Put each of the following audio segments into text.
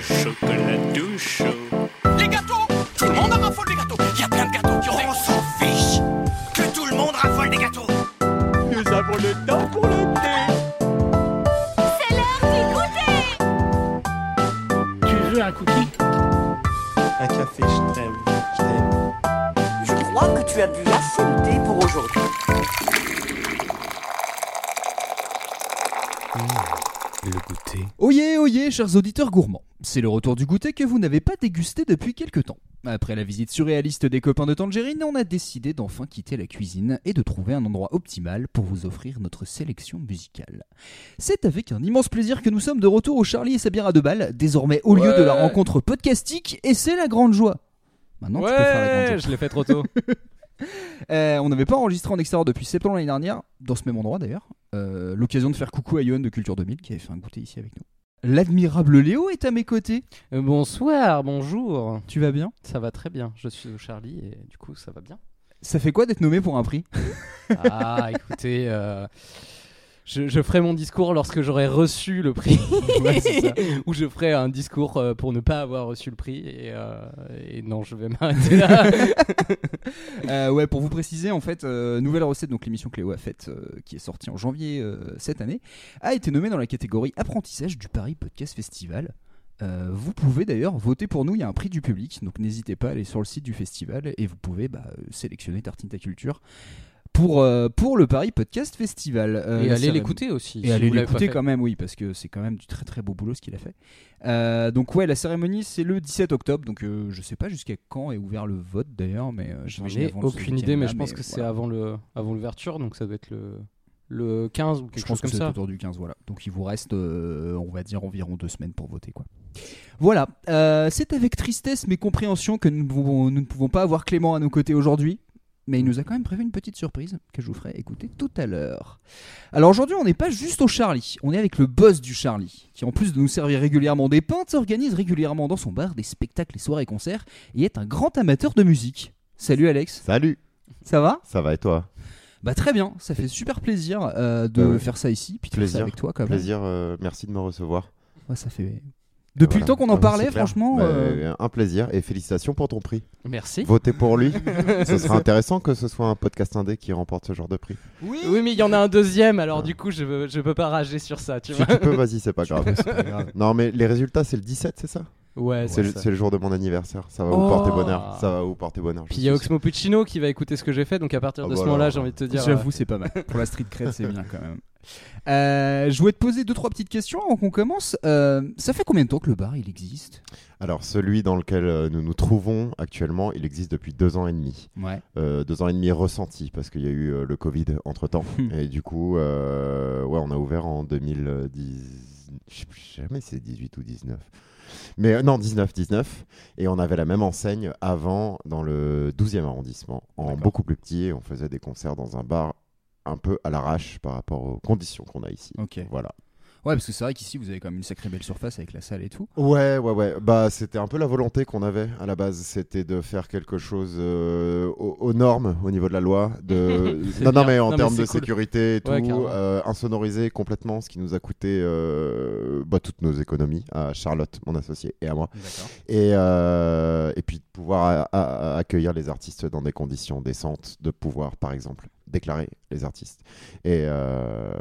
chocolat tout chaud. Les gâteaux Tout le monde en raffole des gâteaux Il y a plein de gâteaux qui ont... On s'en fiche Que tout le monde raffole des gâteaux Nous avons le temps pour le thé. C'est l'heure du goûter Tu veux un cookie? Un café, je t'aime, je t'aime. Je crois que tu as bu assez de thé pour aujourd'hui. Le goûter. Oyez, oyez, chers auditeurs gourmands. C'est le retour du goûter que vous n'avez pas dégusté depuis quelque temps. Après la visite surréaliste des copains de Tangerine, on a décidé d'enfin quitter la cuisine et de trouver un endroit optimal pour vous offrir notre sélection musicale. C'est avec un immense plaisir que nous sommes de retour au Charlie et sa bière à deux balles, désormais au lieu de la rencontre podcastique, et c'est la grande joie. Maintenant, tu peux faire la grande joie. Je l'ai fait trop tôt. Euh, on n'avait pas enregistré en extérieur depuis septembre l'année dernière, dans ce même endroit d'ailleurs. Euh, L'occasion de faire coucou à Yohan de Culture 2000 qui avait fait un goûter ici avec nous. L'admirable Léo est à mes côtés. Euh, Bonsoir, bonjour. Tu vas bien? Ça va très bien. Je suis au Charlie et du coup ça va bien. Ça fait quoi d'être nommé pour un prix? Ah, écoutez, euh, je, je ferai mon discours lorsque j'aurai reçu le prix. Ouais, c'est ça. Ou je ferai un discours euh, pour ne pas avoir reçu le prix. Et, euh, et non, je vais m'arrêter là. Euh, Ouais, pour vous préciser, en fait, euh, Nouvelle Recette, donc l'émission que Léo a faite, qui est sortie en janvier cette année, a été nommée dans la catégorie apprentissage du Paris Podcast Festival. Euh, vous pouvez d'ailleurs voter pour nous, il y a un prix du public, donc n'hésitez pas à aller sur le site du festival et vous pouvez bah, sélectionner Tartine ta culture pour, euh, pour le Paris Podcast Festival. Euh, et allez l'écouter aussi. Et si allez l'écouter quand même, oui, parce que c'est quand même du très très beau boulot ce qu'il a fait. Euh, donc ouais, la cérémonie c'est le 17 octobre, donc euh, je sais pas jusqu'à quand est ouvert le vote d'ailleurs, mais J'en ai aucune idée, mais je pense que c'est avant le avant l'ouverture, donc ça doit être le le 15 ou quelque Je chose pense que comme c'est ça. autour du 15, voilà. Donc il vous reste, euh, on va dire, environ deux semaines pour voter, quoi. Voilà, euh, c'est avec tristesse mais compréhension que nous, nous ne pouvons pas avoir Clément à nos côtés aujourd'hui. Mais il nous a quand même prévu une petite surprise que je vous ferai écouter tout à l'heure. Alors aujourd'hui, on n'est pas juste au Charlie, on est avec le boss du Charlie, qui en plus de nous servir régulièrement des pintes, organise régulièrement dans son bar des spectacles et soirées concerts et est un grand amateur de musique. Salut Alex, Salut, ça va? Ça va et toi? Bah très bien, ça fait super plaisir euh, de Bah faire ça ici, puis de faire ça Plaisir. avec toi quand même. Plaisir, euh, merci de me recevoir. Ouais, ça fait. Depuis le temps qu'on en Ah, parlait, franchement. Euh, Un plaisir et félicitations pour ton prix. Merci. Votez pour lui. ce sera intéressant que ce soit un podcast indé qui remporte ce genre de prix. Oui. Oui, mais il y en a un deuxième, alors Ah. du coup, je, veux- je peux pas rager sur ça, tu Si vois. tu peux, vas-y, c'est pas grave. Non, mais les résultats, c'est le 17, c'est ça? Ouais, C'est le, ça. c'est le jour de mon anniversaire. Ça va Oh. vous porter bonheur. Ça va vous porter bonheur. Puis il y a. Oxmo Puccino qui va écouter ce que j'ai fait, donc à partir Ah de bah ce moment-là, j'ai envie de te dire. J'avoue, c'est pas mal. Pour la street cred, c'est bien quand même. Euh, je voulais te poser deux trois petites questions avant qu'on commence. Euh, ça fait combien de temps que le bar il existe? Alors, celui dans lequel euh, nous nous trouvons actuellement, il existe depuis deux ans et demi. Ouais. Deux ans et demi ressentis parce qu'il y a eu le Covid entre temps. et du coup, ouais, on a ouvert en 2010. Je sais plus jamais si c'est 18 ou 19. Mais non, 19, 19. Et on avait la même enseigne avant dans le 12e arrondissement, en beaucoup plus petit. Et on faisait des concerts dans un bar un peu à l'arrache par rapport aux conditions qu'on a ici. Ok. Voilà. Ouais, parce que c'est vrai qu'ici vous avez quand même une sacrée belle surface avec la salle et tout. Ouais, ouais, ouais. Bah, c'était un peu la volonté qu'on avait à la base. C'était de faire quelque chose euh, aux, aux normes au niveau de la loi. De... Non, non, mais en termes de cool. sécurité et tout, Ouais, euh, insonorisé complètement, ce qui nous a coûté euh, bah, toutes nos économies à Charlotte, mon associé, et à moi. D'accord. Et, euh, et puis de pouvoir a- a- accueillir les artistes dans des conditions décentes, de pouvoir, par exemple, déclarer les artistes. Et, euh,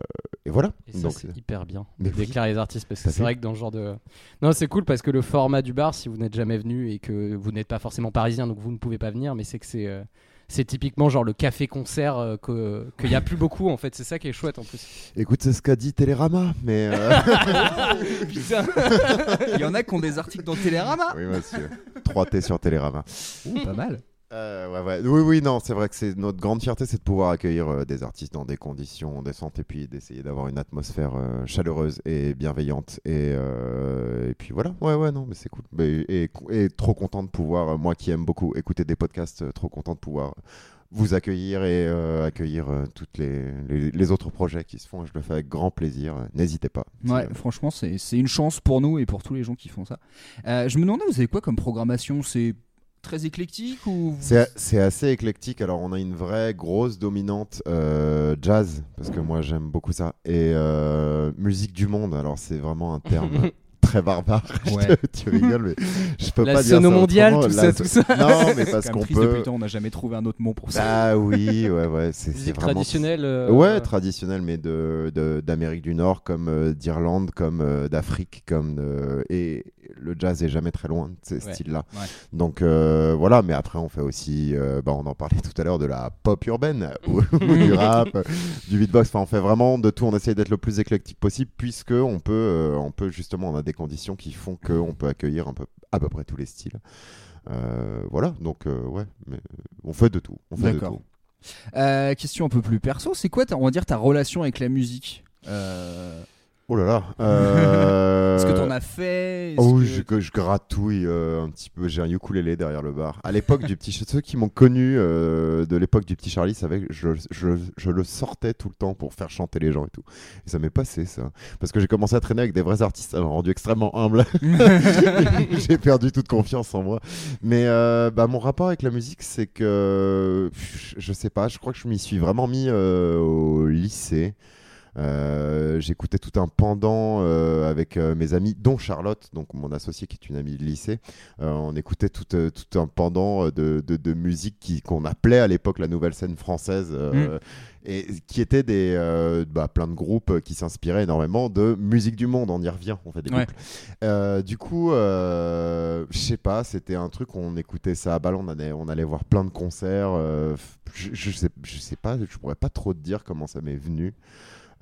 et voilà. Et ça, Donc, c'est hyper bien Mais de oui. déclarer les artistes parce que c'est vrai que dans ce genre de. Non, c'est cool parce que le format du bar, si vous n'êtes jamais venu et que vous n'êtes pas forcément parisien, donc vous ne pouvez pas venir, mais c'est que c'est. euh, C'est typiquement genre le café-concert euh, que- qu'il n'y a plus beaucoup en fait, c'est ça qui est chouette en plus. écoute, c'est ce qu'a dit Télérama, mais. euh, Putain Il y en a qui ont des articles dans Télérama. oui, monsieur. 3T sur Télérama. Ouh, pas mal. Euh, ouais, ouais. Oui, oui, non, c'est vrai que c'est notre grande fierté, c'est de pouvoir accueillir euh, des artistes dans des conditions décentes et puis d'essayer d'avoir une atmosphère euh, chaleureuse et bienveillante. Et, et puis voilà, ouais, ouais, non, mais c'est cool. Mais- et, et trop content de pouvoir, moi qui aime beaucoup écouter des podcasts, trop content de pouvoir vous accueillir et accueillir toutes les, les, les autres projets qui se font. Et je le fais avec grand plaisir. N'hésitez pas. Ouais, franchement, c'est c'est une chance pour nous et pour tous les gens qui font ça. Je me demandais, vous avez quoi comme programmation? C'est très éclectique ou vous- C'est assez éclectique. Alors, on a une vraie grosse dominante euh, jazz, parce que moi, j'aime beaucoup ça. Et euh, musique du monde. Alors, c'est vraiment un terme très barbare. Ouais. tu rigoles, mais je peux La pas dire ça mondiale, tout La ça, tout ça. Non, mais C'est parce qu'on depuis peut. le temps, on n'a jamais trouvé un autre mot pour ça. Ah oui, ouais, ouais, c'est vraiment. traditionnelle. euh, Ouais, traditionnel, mais de de- d'Amérique du Nord, comme euh, d'Irlande, comme euh, d'Afrique, comme de- et le jazz est jamais très loin de ces Ouais. styles-là. Ouais. Donc euh, voilà, mais après on fait aussi, euh, bah, on en parlait tout à l'heure de la pop urbaine, ou, du rap, euh, du beatbox. Enfin, on fait vraiment de tout. On essaye d'être le plus éclectique possible, puisque on peut, euh, on peut justement, on a des conditions qui font qu'on peut accueillir un peu, à peu près tous les styles. Voilà, donc ouais, mais on fait de tout. On fait de tout. Question un peu plus perso, c'est quoi, ta- on va dire, ta relation avec la musique? Oh là là. euh, Est-ce que t'en as fait? Est-ce Oh que- je, gratouille euh, un petit peu. J'ai un ukulélé derrière le bar. À l'époque du petit, ceux qui m'ont connu euh, de l'époque du petit Charlie savaient que je, je, je le sortais tout le temps pour faire chanter les gens et tout. Et ça m'est passé ça, parce que j'ai commencé à traîner avec des vrais artistes. Ça m'a rendu extrêmement humble. j'ai perdu toute confiance en moi. Mais bah, mon rapport avec la musique, c'est que je, sais pas. Je crois que je m'y suis vraiment mis au lycée. Euh, J'écoutais tout un pendant euh, avec euh, mes amis, dont Charlotte, donc mon associé qui est une amie de lycée. Euh, on écoutait tout, tout un pendant de, de, de musique qu'on appelait à l'époque la nouvelle scène française. euh, Et qui étaient des, euh, bah, plein de groupes qui s'inspiraient énormément de musique du monde. On y revient, on fait des Ouais. Euh, du coup, euh, je sais pas, c'était un truc, on écoutait ça à balle, on allait, on allait voir plein de concerts. euh, je, je sais, je sais pas, je pourrais pas trop te dire comment ça m'est venu.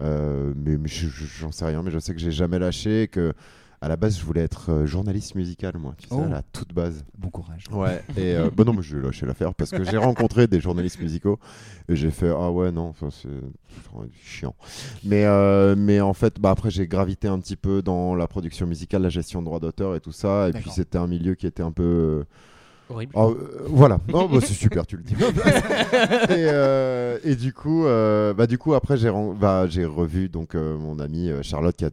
Euh, mais mais je- je- j'en sais rien, mais je sais que j'ai jamais lâché, que à la base je voulais être euh, journaliste musical, moi, tu sais, Oh. à la toute base. Bon courage. Ouais. Et euh, bah non, mais j'ai lâché l'affaire parce que j'ai rencontré des journalistes musicaux et j'ai fait ah ouais non, c'est chiant. Mais euh, mais en fait, bah après j'ai gravité un petit peu dans la production musicale, la gestion de droits d'auteur et tout ça, et puis c'était un milieu qui était un peu Horrible. Oh, euh, voilà, non, bah, c'est super, tu le dis. et, euh, et du coup, euh, bah, du coup, après, j'ai bah, j'ai revu donc euh, mon amie euh, Charlotte qui a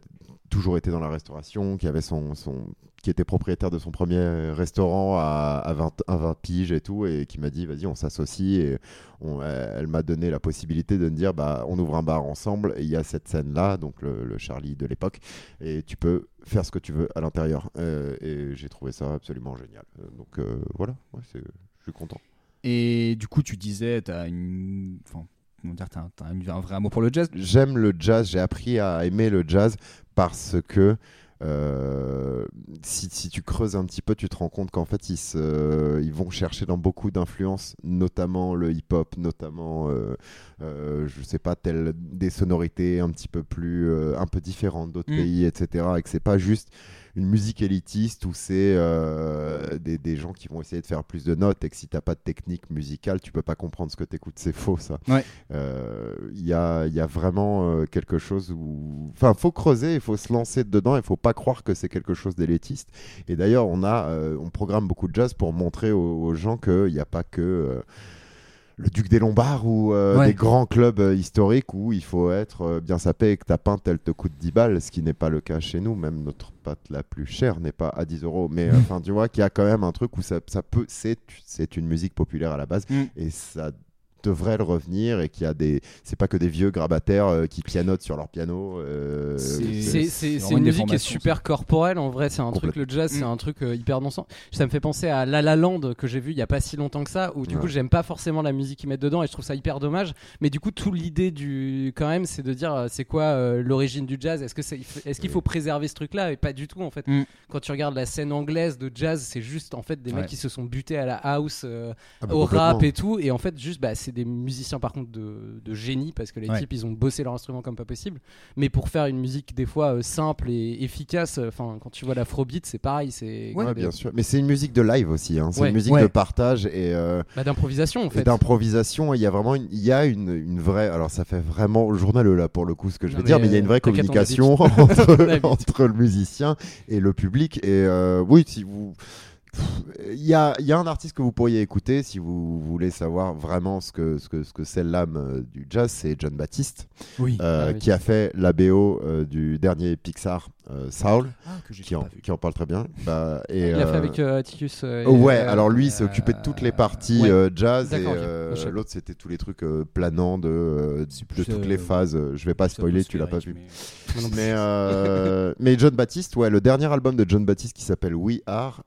toujours été dans la restauration, qui avait son, son qui était propriétaire de son premier restaurant à, à 20, à 20 piges et tout, et qui m'a dit vas-y, on s'associe. Et on- elle m'a donné la possibilité de me dire bah, on ouvre un bar ensemble, et il y a cette scène-là, donc le, le Charlie de l'époque, et tu peux faire ce que tu veux à l'intérieur. Euh, et j'ai trouvé ça absolument génial. Euh, donc euh, voilà, ouais, je suis content. Et du coup, tu disais, t'as une. Enfin, dire, t'as un, t'as un- un vrai amour pour le jazz? J'aime le jazz, j'ai appris à aimer le jazz parce que euh, si, si tu creuses un petit peu, tu te rends compte qu'en fait, ils, se- ils vont chercher dans beaucoup d'influences, notamment le hip-hop, notamment, euh, euh, je sais pas, telles des sonorités un petit peu plus, euh, un peu différentes d'autres Mm. pays, etc. Et que c'est pas juste une musique élitiste où c'est euh, des, des gens qui vont essayer de faire plus de notes et que si t'as pas de technique musicale, tu peux pas comprendre ce que t'écoutes. C'est faux, ça. Ouais. Euh, Il y, a, il y a vraiment euh, quelque chose où. Enfin, faut creuser, il faut se lancer dedans, il faut pas croire que c'est quelque chose d'élitiste. Et d'ailleurs, on, a, euh, on programme beaucoup de jazz pour montrer aux, aux gens qu'il n'y a pas que. Le Duc des Lombards ou euh, Ouais. des grands clubs euh, historiques où il faut être euh, bien sapé et que ta pinte elle te coûte 10 balles, ce qui n'est pas le cas chez nous. Même notre pâte la plus chère n'est pas à 10 euros. Mais enfin, tu vois qu'il y a quand même un truc où ça, ça peut. C'est c'est une musique populaire à la base Mm. et ça devrait le revenir et qu'il y a des c'est pas que des vieux grabataires euh, qui pianotent sur leur piano euh, C'est- une musique qui est super corporelle en vrai, c'est un truc, le jazz c'est un truc euh, hyper dansant. Ça me fait penser à La La Land que j'ai vu il y a pas si longtemps que ça, où du coup j'aime pas forcément la musique qu'ils mettent dedans et je trouve ça hyper dommage. Mais du coup, tout l'idée du quand même, c'est de dire euh, c'est quoi euh, l'origine du jazz? Est-ce que c'est est-ce qu'il faut préserver ce truc-là? Et pas du tout en fait. Mm. Quand tu regardes la scène anglaise de jazz, c'est juste en fait des Ouais. mecs qui se sont butés à la house, euh, Ah bah, au rap et tout, et en fait juste bah, c'est des musiciens par contre de, de génie parce que les Ouais. types ils ont bossé leur instrument comme pas possible. Mais pour faire une musique des fois euh, simple et efficace, euh, enfin quand tu vois l'afrobeat c'est pareil, c'est Ouais, bien sûr. Mais c'est une musique de live aussi. hein. C'est Ouais. une musique Ouais. de partage et, euh, bah, d'improvisation en et fait. d'improvisation. Il y a vraiment une, il y a une, une vraie. Alors ça fait vraiment journaleux là pour le coup ce que je Non, dire, mais, il y a une vraie communication On entre, le musicien et le public. Et euh, oui, si vous. Il y a, y a un artiste que vous pourriez écouter si vous voulez savoir vraiment ce que, ce que, ce que c'est l'âme euh, du jazz, c'est John Baptiste, Oui. euh, Ah oui. qui a fait la BO euh, du dernier Pixar, euh, Soul, Ah, qui en, qui en parle très bien. Bah, et, Il l'a fait avec Atticus. et, ouais, alors lui, il s'est occupé de toutes les parties ouais. jazz et l'autre c'était tous les trucs planants de, de toutes les phases. Je vais pas spoiler, tu l'as pas vu. Mais-. Mais, mais John Baptiste, ouais, le dernier album de John Baptiste qui s'appelle We Are,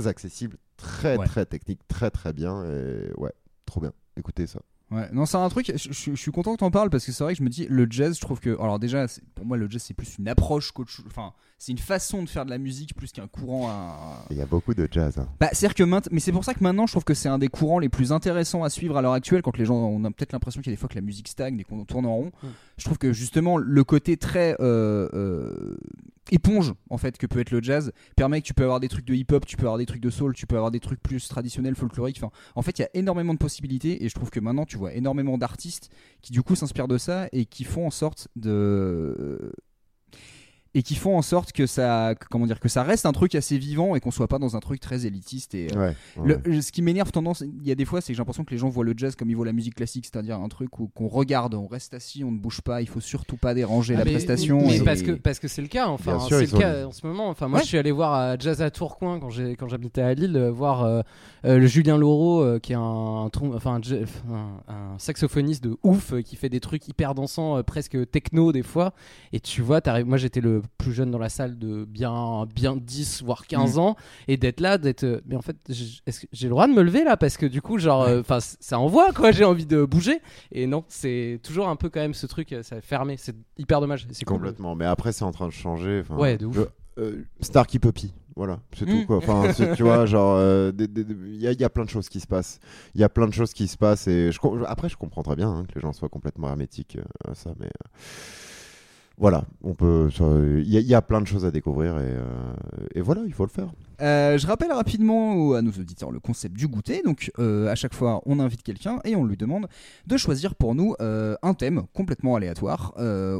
très accessible, très Ouais. très technique, très très bien. Et ouais, trop bien. Écoutez ça. Ouais, non, c'est un truc. Je, je- je suis content que t'en parles parce que c'est vrai que je me dis le jazz. Je trouve que, alors déjà, pour moi, le jazz c'est plus une approche qu'autre chose. Enfin, c'est une façon de faire de la musique plus qu'un courant. à- Il y a beaucoup de jazz. hein. Bah, c'est que maintenant, mais c'est pour ça que maintenant, je trouve que c'est un des courants les plus intéressants à suivre à l'heure actuelle. Quand les gens, on a peut-être l'impression qu'il y a des fois que la musique stagne et qu'on tourne en rond. Mm. Je trouve que justement le côté très euh, euh, éponge en fait que peut être le jazz permet que tu peux avoir des trucs de hip-hop, tu peux avoir des trucs de soul, tu peux avoir des trucs plus traditionnels, folkloriques. Enfin, en fait, il y a énormément de possibilités et je trouve que maintenant, tu vois énormément d'artistes qui du coup s'inspirent de ça et qui font en sorte de et qui font en sorte que ça que- comment dire que ça reste un truc assez vivant et qu'on soit pas dans un truc très élitiste et euh, Ouais, ouais. le- ce qui m'énerve tendance, il y a des fois, c'est que j'ai l'impression que les gens voient le jazz comme ils voient la musique classique, c'est-à-dire un truc où qu'on regarde, on reste assis, on ne bouge pas, il faut surtout pas déranger Ah, la mais- prestation. Mais et- parce que parce que c'est le cas. Enfin, c'est le sont- cas en ce moment. Enfin, moi, Ouais. je suis allé voir à Jazz à Tourcoing quand j'ai quand j'habitais à Lille, euh, voir euh, euh, le Julien Laureau, euh, qui est un, enfin un, un- un saxophoniste de ouf, euh, qui fait des trucs hyper dansants, euh, presque techno des fois. Et tu vois, moi j'étais le plus jeune dans la salle de bien bien 10 voire 15 ans, et d'être là, d'être. euh, Mais en fait, j'ai le droit de me lever là? Parce que du coup, genre, euh, enfin, ça envoie quoi. J'ai envie de bouger. Et non, c'est toujours un peu quand même ce truc, euh, ça fermé. C'est hyper dommage. cool. Complètement. Mais après, c'est en train de changer. enfin, Ouais, de ouf. je- euh, Puppy. Voilà, c'est tout Mm. quoi. Enfin, tu vois, genre, euh, il y, a- il y a plein de choses qui se passent. Il y a plein de choses qui se passent et je, après, je comprends très bien hein, que les gens soient complètement hermétiques euh, à ça, mais euh, voilà, on peut. Il y, a- plein de choses à découvrir et, euh, voilà, il faut le faire. Euh, je rappelle rapidement à nos auditeurs le concept du goûter. Donc, euh, à chaque fois, on invite quelqu'un et on lui demande de choisir pour nous un thème complètement aléatoire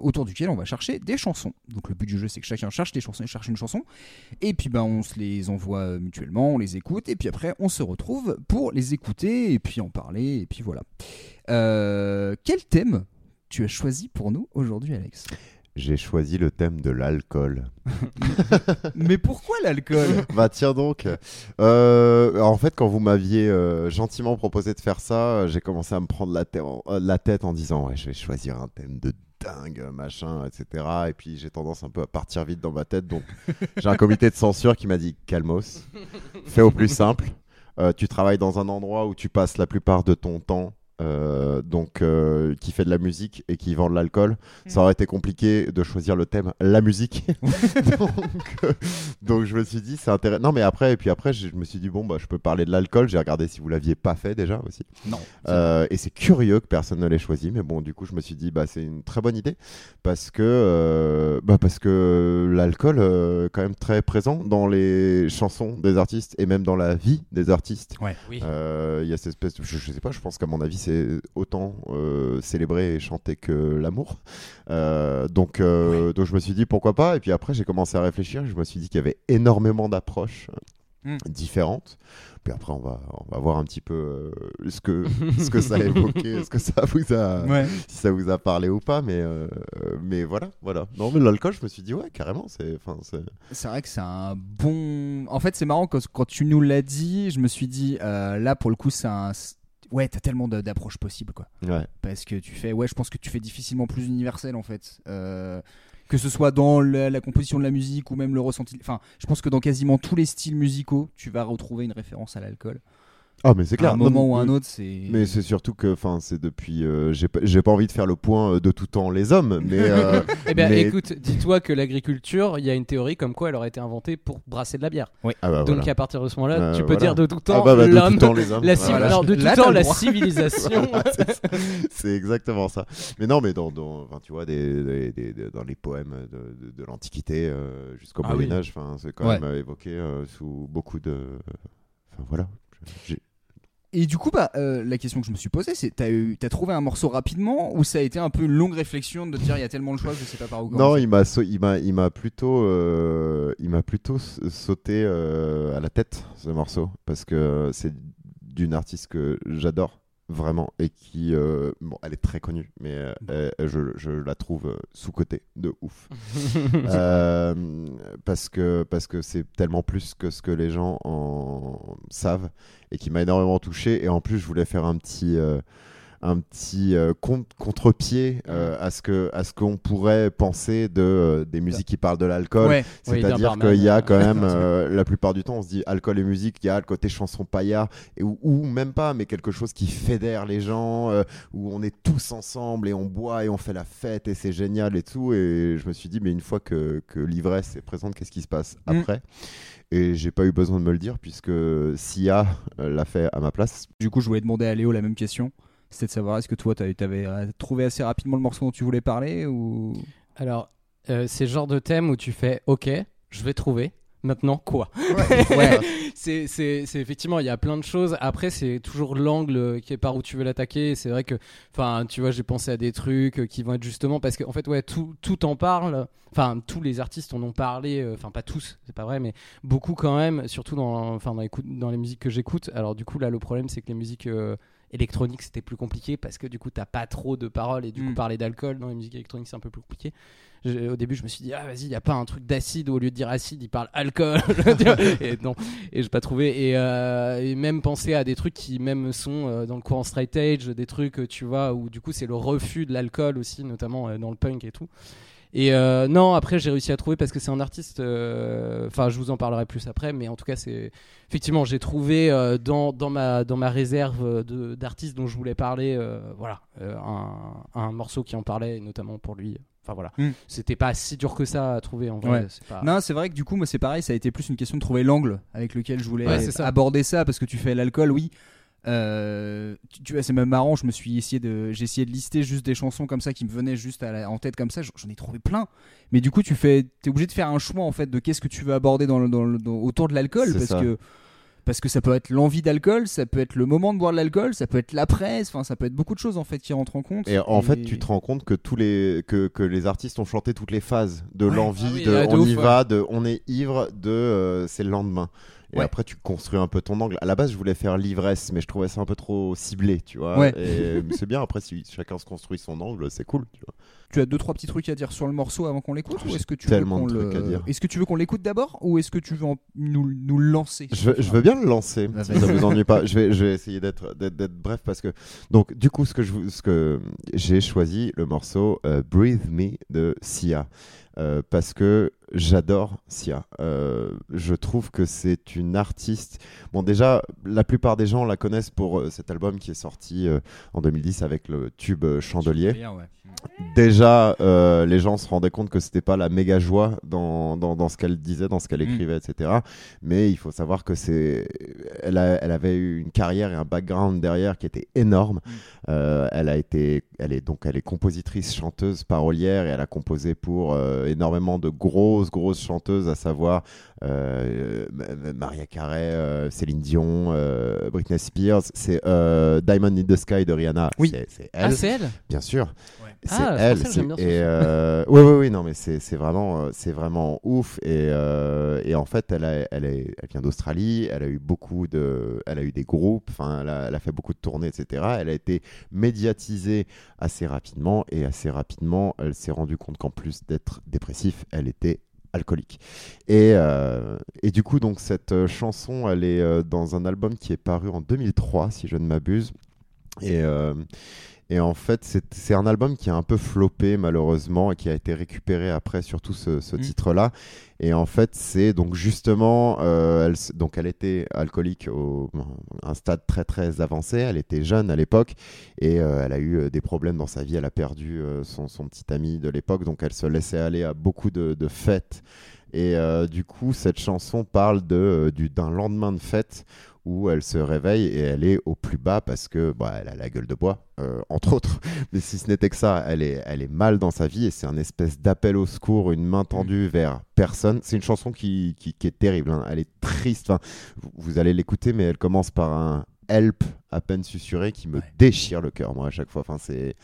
autour duquel on va chercher des chansons. Donc, le but du jeu, c'est que chacun cherche des chansons cherche une chanson. Et puis, ben, on se les envoie mutuellement, on les écoute. Et puis après, on se retrouve pour les écouter et puis en parler. Et puis voilà. Quel thème tu as choisi pour nous aujourd'hui, Alex? J'ai choisi le thème de l'alcool. Mais pourquoi l'alcool? Bah tiens donc. Euh, en fait, quand vous m'aviez euh, gentiment proposé de faire ça, j'ai commencé à me prendre la, tête en- euh, la tête en disant ouais, je vais choisir un thème de dingue, machin, etc. Et puis j'ai tendance un peu à partir vite dans ma tête. Donc j'ai un comité de censure qui m'a dit calmos, fais au plus simple. Tu travailles dans un endroit où tu passes la plupart de ton temps. Euh, donc euh, qui fait de la musique et qui vend de l'alcool, ça aurait été compliqué de choisir le thème la musique. donc, euh, donc je me suis dit c'est intéressant. Non mais après et puis après je je me suis dit bon bah je peux parler de l'alcool. J'ai regardé si vous l'aviez pas fait déjà aussi. Non. Euh, et c'est curieux que personne ne l'ait choisi, mais bon, du coup, je me suis dit, bah, c'est une très bonne idée parce que, euh, bah, parce que l'alcool euh, est quand même très présent dans les chansons des artistes et même dans la vie des artistes. Oui. Euh, Il y a cette espèce, de- je, je sais pas, je pense qu'à mon avis, c'est autant euh, célébrer et chanter que l'amour. Euh, donc, euh, donc, je me suis dit pourquoi pas. Et puis après, j'ai commencé à réfléchir. Je me suis dit qu'il y avait énormément d'approches Mm. différentes. Puis après, on va, on va voir un petit peu euh, ce, que, ce que ça a évoqué, ce que ça vous a, Ouais. si ça vous a parlé ou pas. Mais, euh, mais voilà, voilà. Non, mais l'alcool, je me suis dit, ouais, carrément, c'est. c'est- C'est vrai que c'est un bon. En fait, c'est marrant quand, quand tu nous l'as dit, je me suis dit euh, là pour le coup, c'est un. Ouais, t'as tellement d'approches possibles quoi. Ouais. Parce que tu fais, ouais, je pense que tu fais difficilement plus universel en fait. Euh, que ce soit dans la, la composition de la musique ou même le ressenti. Enfin, je pense que dans quasiment tous les styles musicaux, tu vas retrouver une référence à l'alcool. Ah, mais c'est À clair. un Non, moment ou mais- un autre, c'est. Mais c'est surtout que, enfin, c'est depuis. euh, j'ai pas- j'ai pas envie de faire le point euh, de tout temps les hommes, mais. euh, Eh bien, mais- écoute, dis-toi que l'agriculture, il y a une théorie comme quoi elle aurait été inventée pour brasser de la bière. ah bah, Donc voilà. à partir de ce moment-là, Euh, tu peux voilà. dire de tout Ah temps bah, bah, de l'homme, tout temps les hommes. la Voilà. non, de tout Là, temps la civilisation. C'est exactement ça. Mais non, mais dans, dans tu vois, des, des- des- des- dans les poèmes de, de- de l'Antiquité euh, jusqu'au Ah oui. Moyen Âge, enfin, c'est quand Ouais. même évoqué euh, sous beaucoup de. Enfin voilà. J'ai- Et du coup, bah, euh, la question que je me suis posée, c'est t'as eu, t'as trouvé un morceau rapidement ou ça a été un peu une longue réflexion de te dire il y a tellement de choix, je sais pas par où Non, commencer il m'a il m'a il m'a plutôt euh, il m'a plutôt sauté euh, à la tête ce morceau parce que c'est d'une artiste que j'adore vraiment et qui euh, bon elle est très connue mais euh, je, je la trouve sous côté de ouf. Euh, parce que parce que c'est tellement plus que ce que les gens en savent et qui m'a énormément touché. Et en plus je voulais faire un petit euh, un petit euh, con- contre-pied euh, à ce que à ce qu'on pourrait penser de euh, des musiques qui parlent de l'alcool. Ouais, Oui, c'est-à-dire barman, qu'il y a quand même la plupart du temps on se dit alcool et musique il y a le côté chanson paillard et ou, ou même pas mais quelque chose qui fédère les gens où on est tous ensemble et on boit et on fait la fête et c'est génial et tout. Et je me suis dit mais une fois que, que l'ivresse est présente qu'est-ce qui se passe Mm. après? Et j'ai pas eu besoin de me le dire puisque Sia l'a fait à ma place. Du coup, je voulais demander à Léo la même question. C'était de savoir est-ce que toi, t'as- t'avais euh, trouvé assez rapidement le morceau dont tu voulais parler ou? Alors, euh, c'est le genre de thème où tu fais Ok, je vais trouver. Maintenant, quoi? Ouais. c'est, c'est, c'est effectivement, il y a plein de choses. Après, c'est toujours l'angle euh, qui est par où tu veux l'attaquer. C'est vrai que, enfin, tu vois, j'ai pensé à des trucs qui vont être justement parce qu'en fait, ouais, tout, tout en parle. Enfin, tous les artistes en ont parlé. Enfin, pas tous, c'est pas vrai, mais beaucoup quand même. Surtout dans, enfin, dans, dans les musiques que j'écoute. Alors, du coup, là, le problème, c'est que les musiques. euh, électroniques c'était plus compliqué parce que du coup t'as pas trop de paroles et du coup Mm. parler d'alcool dans les musiques électroniques c'est un peu plus compliqué. Je- au début je me suis dit ah vas-y y a pas un truc d'acide où au lieu de dire acide il parle alcool. Et non et j'ai pas trouvé. Et, euh, et même penser à des trucs qui même sont euh, dans le courant straight edge des trucs euh, tu vois où du coup c'est le refus de l'alcool aussi notamment euh, dans le punk et tout et euh, non après j'ai réussi à trouver parce que c'est un artiste euh, enfin je vous en parlerai plus après mais en tout cas c'est effectivement j'ai trouvé euh, dans, dans ma dans ma réserve d'artistes dont je voulais parler voilà un, un morceau qui en parlait et notamment pour lui enfin voilà Mm. c'était pas si dur que ça à trouver en vrai Ouais. c'est pas Non, c'est vrai que du coup, moi, c'est pareil. Ça a été plus une question de trouver l'angle avec lequel je voulais Ouais, c'est ça. aborder ça parce que tu fais l'alcool, oui. Euh, tu, vois, c'est même marrant. Je me suis essayé de, j'ai essayé de lister juste des chansons comme ça qui me venaient juste à la- en tête comme ça. J'en ai trouvé plein. Mais du coup, tu fais, t'es obligé de faire un choix en fait de qu'est-ce que tu veux aborder dans, le- dans le- dans- autour de l'alcool parce ça. que parce que ça peut être l'envie d'alcool, ça peut être le moment de boire de l'alcool, ça peut être l'après. Enfin, ça peut être beaucoup de choses en fait qui rentrent en compte. Et en fait, tu te rends compte que tous les que, que les artistes ont chanté toutes les phases de Ouais. l'envie, Ah oui, de on y va, de on est ivre, de euh, c'est le lendemain. Et Ouais. après, tu construis un peu ton angle. À la base, je voulais faire l'ivresse, mais je trouvais ça un peu trop ciblé, tu vois. Ouais. Et mais c'est bien. Après, si chacun se construit son angle, c'est cool. Tu vois. Tu as deux trois petits trucs à dire sur le morceau avant qu'on l'écoute ou J'ai est-ce que tu tellement veux qu'on de le... trucs à dire. Est-ce que tu veux qu'on l'écoute d'abord ou est-ce que tu veux en- nous, nous le lancer Je veux, je veux bien le lancer, si ça vous ennuie pas. Je vais, je vais essayer d'être, bref parce que donc du coup ce que je, vous- ce que j'ai choisi le morceau euh, Breathe Me de Sia euh, parce que j'adore Sia. Euh, je trouve que c'est une artiste. Bon déjà la plupart des gens la connaissent pour cet album qui est sorti euh, en 2010 avec le tube Chandelier. Déjà, euh, les gens se rendaient compte que c'était pas la méga joie dans, dans, dans ce qu'elle disait, dans ce qu'elle Mm. écrivait, etc. Mais il faut savoir que c'est, elle, a- elle avait eu une carrière et un background derrière qui était énorme. Mm. Euh, elle a été, elle est donc, elle est compositrice, chanteuse, parolière et elle a composé pour euh, énormément de grosses, grosses chanteuses, à savoir Maria Carey, Céline Dion, Britney Spears. C'est Diamond in the Sky de Rihanna. Oui. C'est, ah elle. c'est elle? Bien sûr. C'est Ah, c'est elle. J'aime bien ce euh, oui, oui, oui, non, mais c'est vraiment, euh, c'est vraiment ouf. Et, euh, et en fait, elle, a- elle, est, elle vient d'Australie. Elle a eu beaucoup de, elle a eu des groupes. Enfin, elle a, elle a fait beaucoup de tournées, etc. Elle a été médiatisée assez rapidement et assez rapidement, elle s'est rendue compte qu'en plus d'être dépressif, elle était alcoolique. Et, euh, et du coup, donc cette chanson, elle est euh, dans un album qui est paru en 2003, si je ne m'abuse. Et, euh, et en fait, c'est un album qui a un peu floppé malheureusement et qui a été récupéré après, surtout ce, ce Mm. titre-là. Et en fait, c'est donc justement, euh, elle, donc elle était alcoolique au à un stade très très avancé. Elle était jeune à l'époque et euh, elle a eu euh, des problèmes dans sa vie. Elle a perdu euh, son, son petit ami de l'époque, donc elle se laissait aller à beaucoup de, de fêtes. Et du coup, cette chanson parle de, du- d'un lendemain de fête où elle se réveille et elle est au plus bas parce que bah, elle a la gueule de bois, euh, entre autres. Mais si ce n'était que ça, elle est, elle est mal dans sa vie et c'est un espèce d'appel au secours, une main tendue vers personne. C'est une chanson qui, qui, qui est terrible, hein. elle est triste. Enfin, vous, vous allez l'écouter, mais elle commence par un help à peine susurrés qui me Ouais. déchirent le cœur, moi, à chaque fois. Enfin, c'est.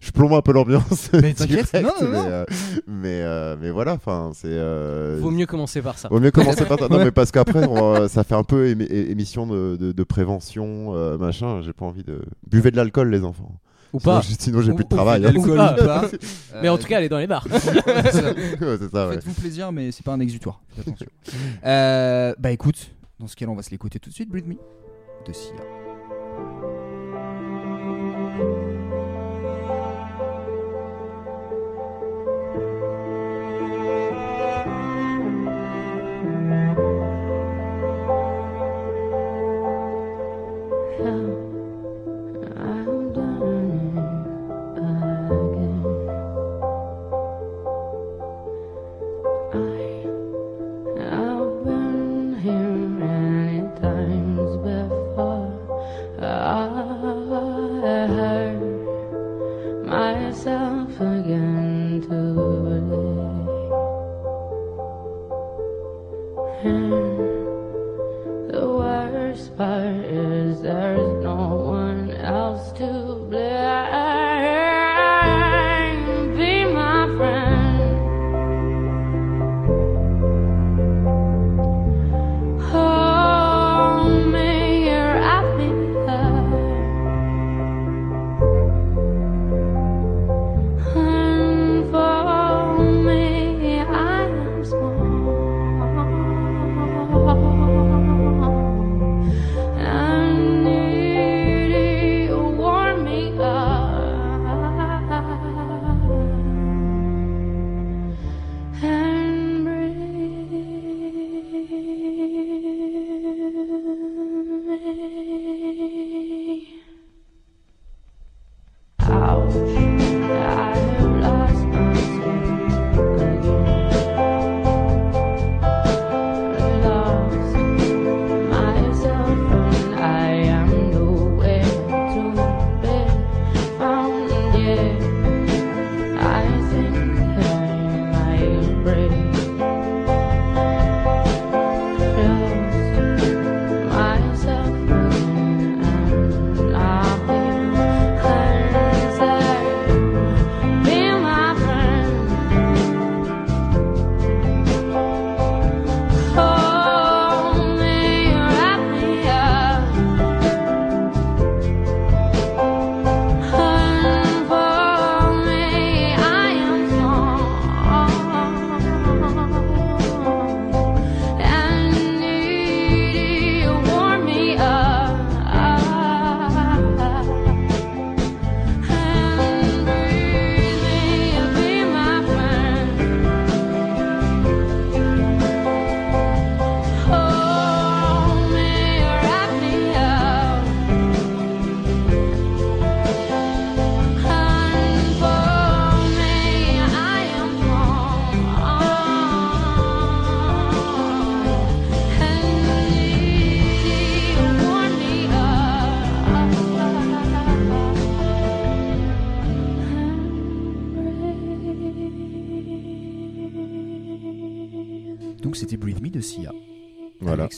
Je plombe un peu l'ambiance. Mais t'inquiète, direct, non, non, mais, non. euh, mais, euh, mais voilà, enfin, c'est. euh, Vaut mieux commencer par ça. Vaut mieux commencer par Non, Ouais. mais parce qu'après, ça fait un peu émi- émission de, de- de prévention, euh, machin. J'ai pas envie de. Buvez de l'alcool, les enfants. Ou Sinon, pas. j'ai- Sinon, j'ai plus de travail. hein. pas. pas. Mais en tout cas, allez dans les bars. c'est ça. Ouais, ça. Faites-vous plaisir, mais c'est pas un exutoire. Faites attention. Euh, bah écoute, dans ce cas-là, on va se l'écouter tout de suite, Breathe Me de Sia.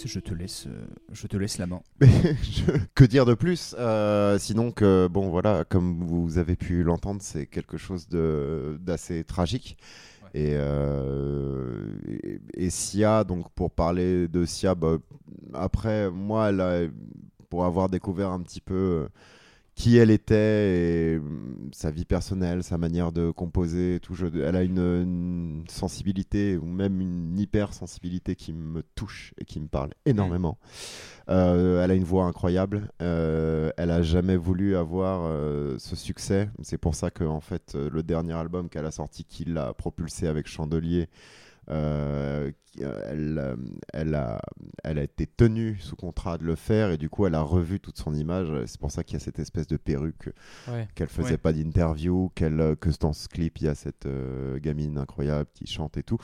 Je te laisse, euh, je te laisse la main. Que dire de plus Euh, Sinon que, bon, voilà, comme vous avez pu l'entendre, c'est quelque chose d'assez tragique. Et, euh, et, et Sia, donc pour parler de Sia, bah, après, moi, elle a- pour avoir découvert un petit peu euh, qui elle était et hum, sa vie personnelle, sa manière de composer, tout, elle a une, sensibilité ou même une hypersensibilité qui me touche et qui me parle énormément. Euh, elle a une voix incroyable. Euh, elle a jamais voulu avoir euh, ce succès. C'est pour ça que en fait, le dernier album qu'elle a sorti, qui l'a propulsé avec Chandelier, euh, euh, elle, euh, elle, a, elle a été tenue sous contrat de le faire et du coup, elle a revu toute son image. C'est pour ça qu'il y a cette espèce de perruque Ouais. qu'elle faisait Ouais. pas d'interview, qu'elle, que dans ce clip, il y a cette euh, gamine incroyable qui chante et tout.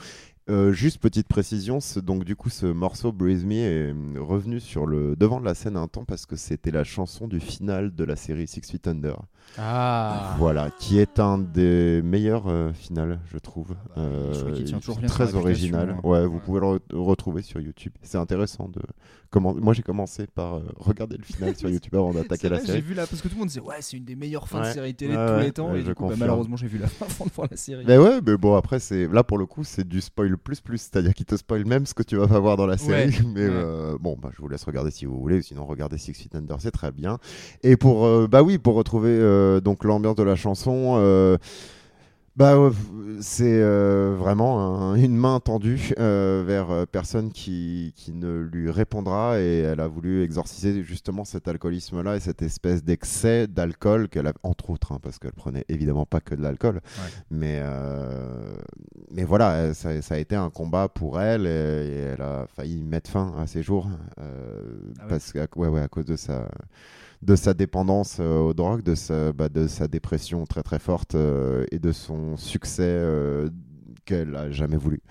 Euh, juste petite précision, donc du coup ce morceau Breathe Me est euh, revenu sur le devant de la scène un temps parce que c'était la chanson du final de la série Six Feet Under. Ah. Voilà, qui est un des meilleurs euh, finales, je trouve. je crois qu'il tient toujours bien très original. hein. Ouais, vous pouvez le re- retrouver sur YouTube. C'est intéressant de comment. Moi, j'ai commencé par euh, regarder le final sur YouTube avant d'attaquer la que J'ai série. vu là parce que tout le monde disait ouais c'est une des meilleures fins de série télé de tous les temps et je du coup bah, malheureusement j'ai vu la fin avant de voir la série. Mais ouais, mais bon après c'est là pour le coup c'est du spoil plus plus, c'est-à-dire qu'il te spoil même ce que tu vas pas voir dans la série. Mais euh, bon bah je vous laisse regarder si vous voulez, sinon regardez Six Feet Under c'est très bien. Et pour euh, bah oui pour retrouver euh, donc l'ambiance de la chanson. euh, bah, ouais, c'est euh, vraiment un- une main tendue euh, vers euh, personne qui, qui ne lui répondra et elle a voulu exorciser justement cet alcoolisme-là et cette espèce d'excès d'alcool qu'elle a, entre autres, hein, parce qu'elle prenait évidemment pas que de l'alcool, mais, euh, mais voilà, ça, ça a été un combat pour elle et, et elle a failli mettre fin à ses jours euh, Ah ouais. parce ouais, ouais, à cause de sa de sa dépendance euh, aux drogues, de sa, bah, de sa dépression très très forte euh, et de son succès euh, qu'elle a jamais voulu.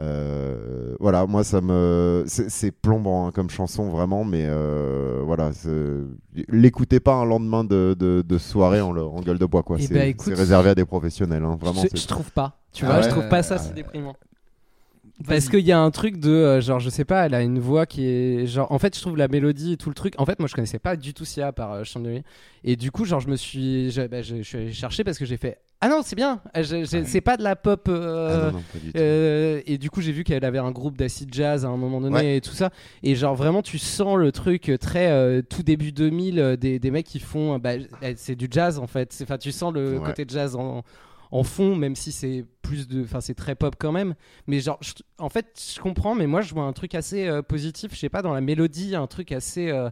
Euh, voilà, moi ça me c'est c'est plombant hein, comme chanson vraiment, mais euh, voilà, c'est- l'écoutez pas un lendemain de, de, de soirée en, le- en gueule de bois quoi. Eh C'est ben, c'est réservé à des professionnels, hein, vraiment. je, c'est- je trouve pas. Tu Ah vois, je trouve pas ça Euh, si déprimant. Parce qu'il y a un truc de euh, genre je sais pas, elle a une voix qui est genre en fait je trouve la mélodie et tout le truc. En fait moi je connaissais pas du tout Sia par euh, Chandelier et du coup genre je me suis je, bah, je- je suis allé chercher parce que j'ai fait ah non c'est bien, Euh, je- c'est pas de la pop. Ah euh, non, non, euh, et du coup, j'ai vu qu'elle avait un groupe d'acid jazz à un moment donné Ouais. et tout ça. Et genre, vraiment, tu sens le truc très tout début 2000 euh, des, des mecs qui font. bah, c'est du jazz en fait. C'est- Enfin, tu sens le Ouais. côté jazz en, en fond, même si c'est plus de. Enfin, c'est très pop quand même. Mais genre, je- en fait, je comprends, mais moi, je vois un truc assez euh, positif. Je sais pas, dans la mélodie, un truc assez. euh,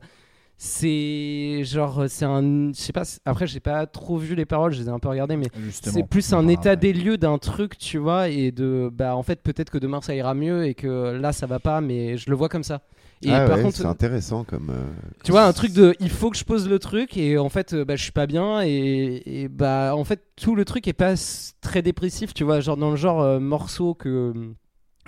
c'est genre c'est un je sais pas après j'ai pas trop vu les paroles je les ai un peu regardées mais c'est plus en un état des lieux d'un truc, tu vois, et de bah en fait peut-être que demain ça ira mieux et que là ça va pas, mais je le vois comme ça. Et Ah par ouais, contre, c'est intéressant comme. euh, tu vois, un truc de il faut que je pose le truc et en fait euh, bah je suis pas bien et, et, bah en fait tout le truc est pas très dépressif, tu vois, genre dans le genre euh, morceau que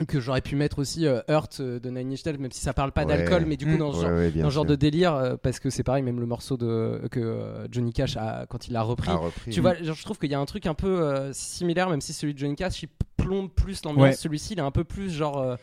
que j'aurais pu mettre aussi euh, Hurt de Nine Inch Nails même si ça parle pas Ouais. d'alcool mais du coup Mm. dans ce ouais, genre ouais, dans de délire euh, parce que c'est pareil même le morceau de que euh, Johnny Cash a quand il l'a repris A repris. tu vois, genre, je trouve qu'il y a un truc un peu euh, similaire, même si celui de Johnny Cash il plombe plus l'ambiance. Ouais. Celui-ci, il est un peu plus genre.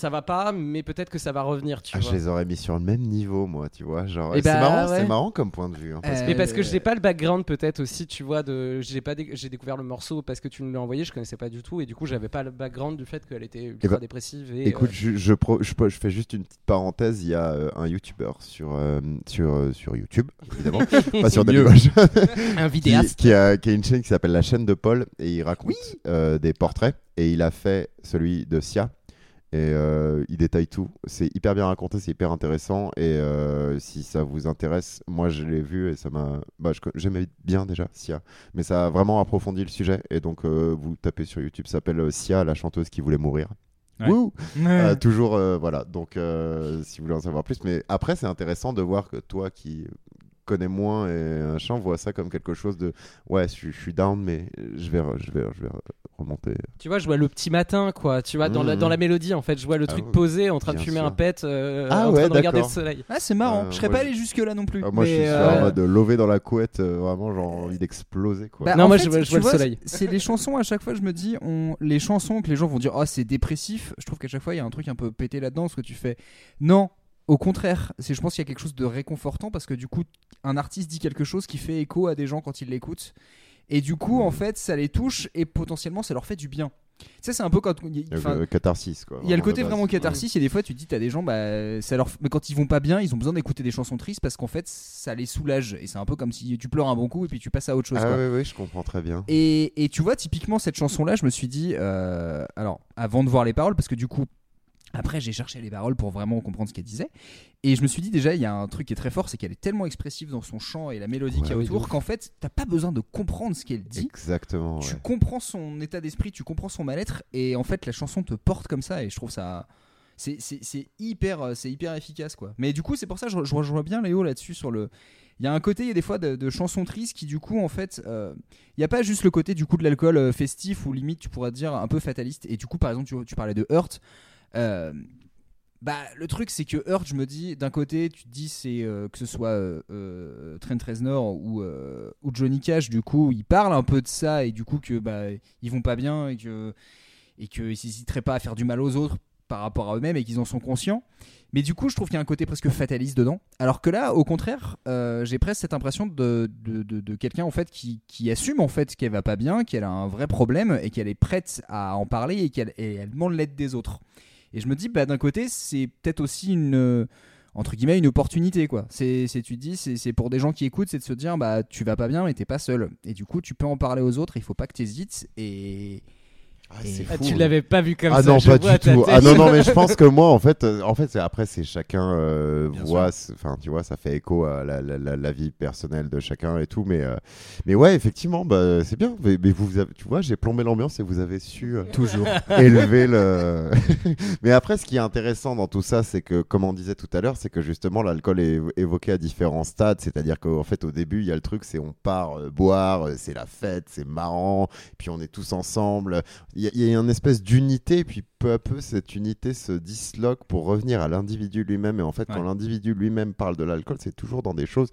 Ça va pas, mais peut-être que ça va revenir, tu Ah, je vois. les aurais mis sur le même niveau, moi, tu vois. Genre, Eh c'est bah, marrant, ouais. c'est marrant comme point de vue. hein, parce Euh, Mais parce que j'ai pas le background peut-être aussi, tu vois, de j'ai pas dé- j'ai découvert le morceau parce que tu me l'as envoyé, je connaissais pas du tout et du coup j'avais pas le background du fait qu'elle était ultra bah, dépressive et Écoute, euh, je, je, pro- je, je fais juste une petite parenthèse. Il y a euh, un YouTuber sur, euh, sur, euh, sur YouTube, évidemment, pas sur un vidéaste. qui a, qui a une chaîne qui s'appelle La chaîne de Paul et il raconte euh, des portraits. Et il a fait celui de Sia. Et euh, il détaille tout. C'est hyper bien raconté, c'est hyper intéressant. Et euh, si ça vous intéresse, moi je l'ai vu et ça m'a. Bah, J'aimais bien déjà Sia, mais ça a vraiment approfondi le sujet. Et donc euh, vous tapez sur YouTube, ça s'appelle Sia, la chanteuse qui voulait mourir. Ouais. Euh, toujours, euh, voilà. Donc, euh, si vous voulez en savoir plus, mais après, c'est intéressant de voir que toi qui connais moins et un chant vois ça comme quelque chose de ouais, je, je suis down, mais je vais, je vais, je vais remonter. Tu vois, je vois le petit matin, quoi. Tu vois, dans, la, Mhm. dans la mélodie, en fait, je vois le Ah truc posé en train de fumer sûr. un pet, euh, Ah en ouais, train de regarder le soleil. Ah, c'est marrant. Euh, je serais pas je- allé jusque là non plus. Ah, moi, je mais, suis sur euh, en mode lever dans la couette, euh, vraiment, genre envie d'exploser quoi. Bah, Non, moi, fait, je vois- je le vois, soleil. C'est les chansons à chaque fois. Je me dis, on... les chansons que les gens vont dire, oh c'est dépressif. Je trouve qu'à chaque fois il y a un truc un peu pété là-dedans, ce que tu fais. Non, au contraire. C'est, je pense qu'il y a quelque chose de réconfortant parce que du coup, un artiste dit quelque chose qui fait écho à des gens quand ils l'écoutent, et du coup, en fait, ça les touche et potentiellement ça leur fait du bien. Tu sais, c'est un peu quand. enfin, Euh, catharsis quoi. il y a le côté vraiment catharsis et des fois tu te dis t'as des gens bah ça leur mais quand ils vont pas bien ils ont besoin d'écouter des chansons tristes parce qu'en fait ça les soulage et c'est un peu comme si tu pleures un bon coup et puis tu passes à autre chose Ah quoi. ouais, ouais, je comprends très bien. Et, et tu vois, typiquement, cette chanson-là, je me suis dit, euh, alors, avant de voir les paroles, parce que du coup, après, j'ai cherché les paroles pour vraiment comprendre ce qu'elle disait. Et je me suis dit, déjà, il y a un truc qui est très fort, c'est qu'elle est tellement expressive dans son chant et la mélodie Ouais, qu'il y a oui, autour qu'en fait, t'as pas besoin de comprendre ce qu'elle dit. Exactement. Tu ouais. comprends son état d'esprit, tu comprends son mal-être, et en fait, la chanson te porte comme ça, et je trouve ça. c'est c'est- c'est hyper, euh, c'est hyper efficace quoi. Mais du coup, c'est pour ça que je, je rejoins bien Léo là-dessus sur le. Il y a un côté, il y a des fois de, de chansons tristes qui du coup en fait, euh, il n'y a pas juste le côté du coup de l'alcool euh, festif ou limite tu pourrais dire un peu fataliste. Et du coup, par exemple, tu, tu parlais de Hurt. Euh, bah, le truc, c'est que Hurt, je me dis, d'un côté, tu te dis, c'est euh, que ce soit euh, euh, Trent Reznor ou, ou Johnny Cash, du coup, ils parlent un peu de ça et du coup, que bah, ils vont pas bien et que et qu'ils n'hésiteraient pas à faire du mal aux autres par rapport à eux-mêmes et qu'ils en sont conscients. Mais du coup, je trouve qu'il y a un côté presque fataliste dedans. Alors que là, au contraire, j'ai presque cette impression de, de, de- quelqu'un en fait qui, qui assume en fait qu'elle va pas bien, qu'elle a un vrai problème et qu'elle est prête à en parler et qu'elle elle demande l'aide des autres. Et je me dis, bah, d'un côté, c'est peut-être aussi une euh, entre guillemets une opportunité quoi. C'est, tu dis, c'est pour des gens qui écoutent, c'est de se dire, bah tu vas pas bien, mais t'es pas seul. Et du coup, tu peux en parler aux autres. Il faut pas que t'hésites et Ah, Et- Ah, tu l'avais pas vu comme ah ça. non je pas du tout. Ah non non mais je pense que moi en fait euh, en fait après c'est chacun euh, voit enfin tu vois ça fait écho à la, la, la, la vie personnelle de chacun et tout mais euh, mais ouais effectivement bah c'est bien. Mais, mais vous avez, tu vois j'ai plombé l'ambiance et vous avez su euh, toujours. élever le mais après ce qui est intéressant dans tout ça c'est que comme on disait tout à l'heure c'est que justement l'alcool est évo- évoqué à différents stades. C'est-à-dire qu'en fait au début il y a le truc c'est on part euh, boire euh, c'est la fête c'est marrant puis on est tous ensemble. il il y a une espèce d'unité, puis peu à peu, cette unité se disloque pour revenir à l'individu lui-même. Et en fait, quand l'individu lui-même parle de l'alcool, c'est toujours dans des choses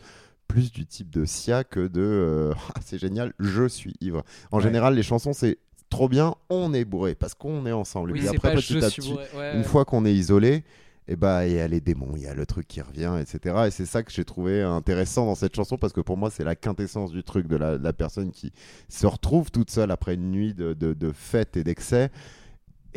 plus du type de Sia que de euh, Ah, c'est génial, je suis ivre. En Ouais. général, les chansons, c'est trop bien, on est bourré parce qu'on est ensemble. Oui, et puis après, petit à petit. Ouais, une fois qu'on est isolé, et bah il y a les démons, il y a le truc qui revient, etc. Et c'est ça que j'ai trouvé intéressant dans cette chanson parce que pour moi c'est la quintessence du truc de la, personne qui se retrouve toute seule après une nuit de, de, de fête et d'excès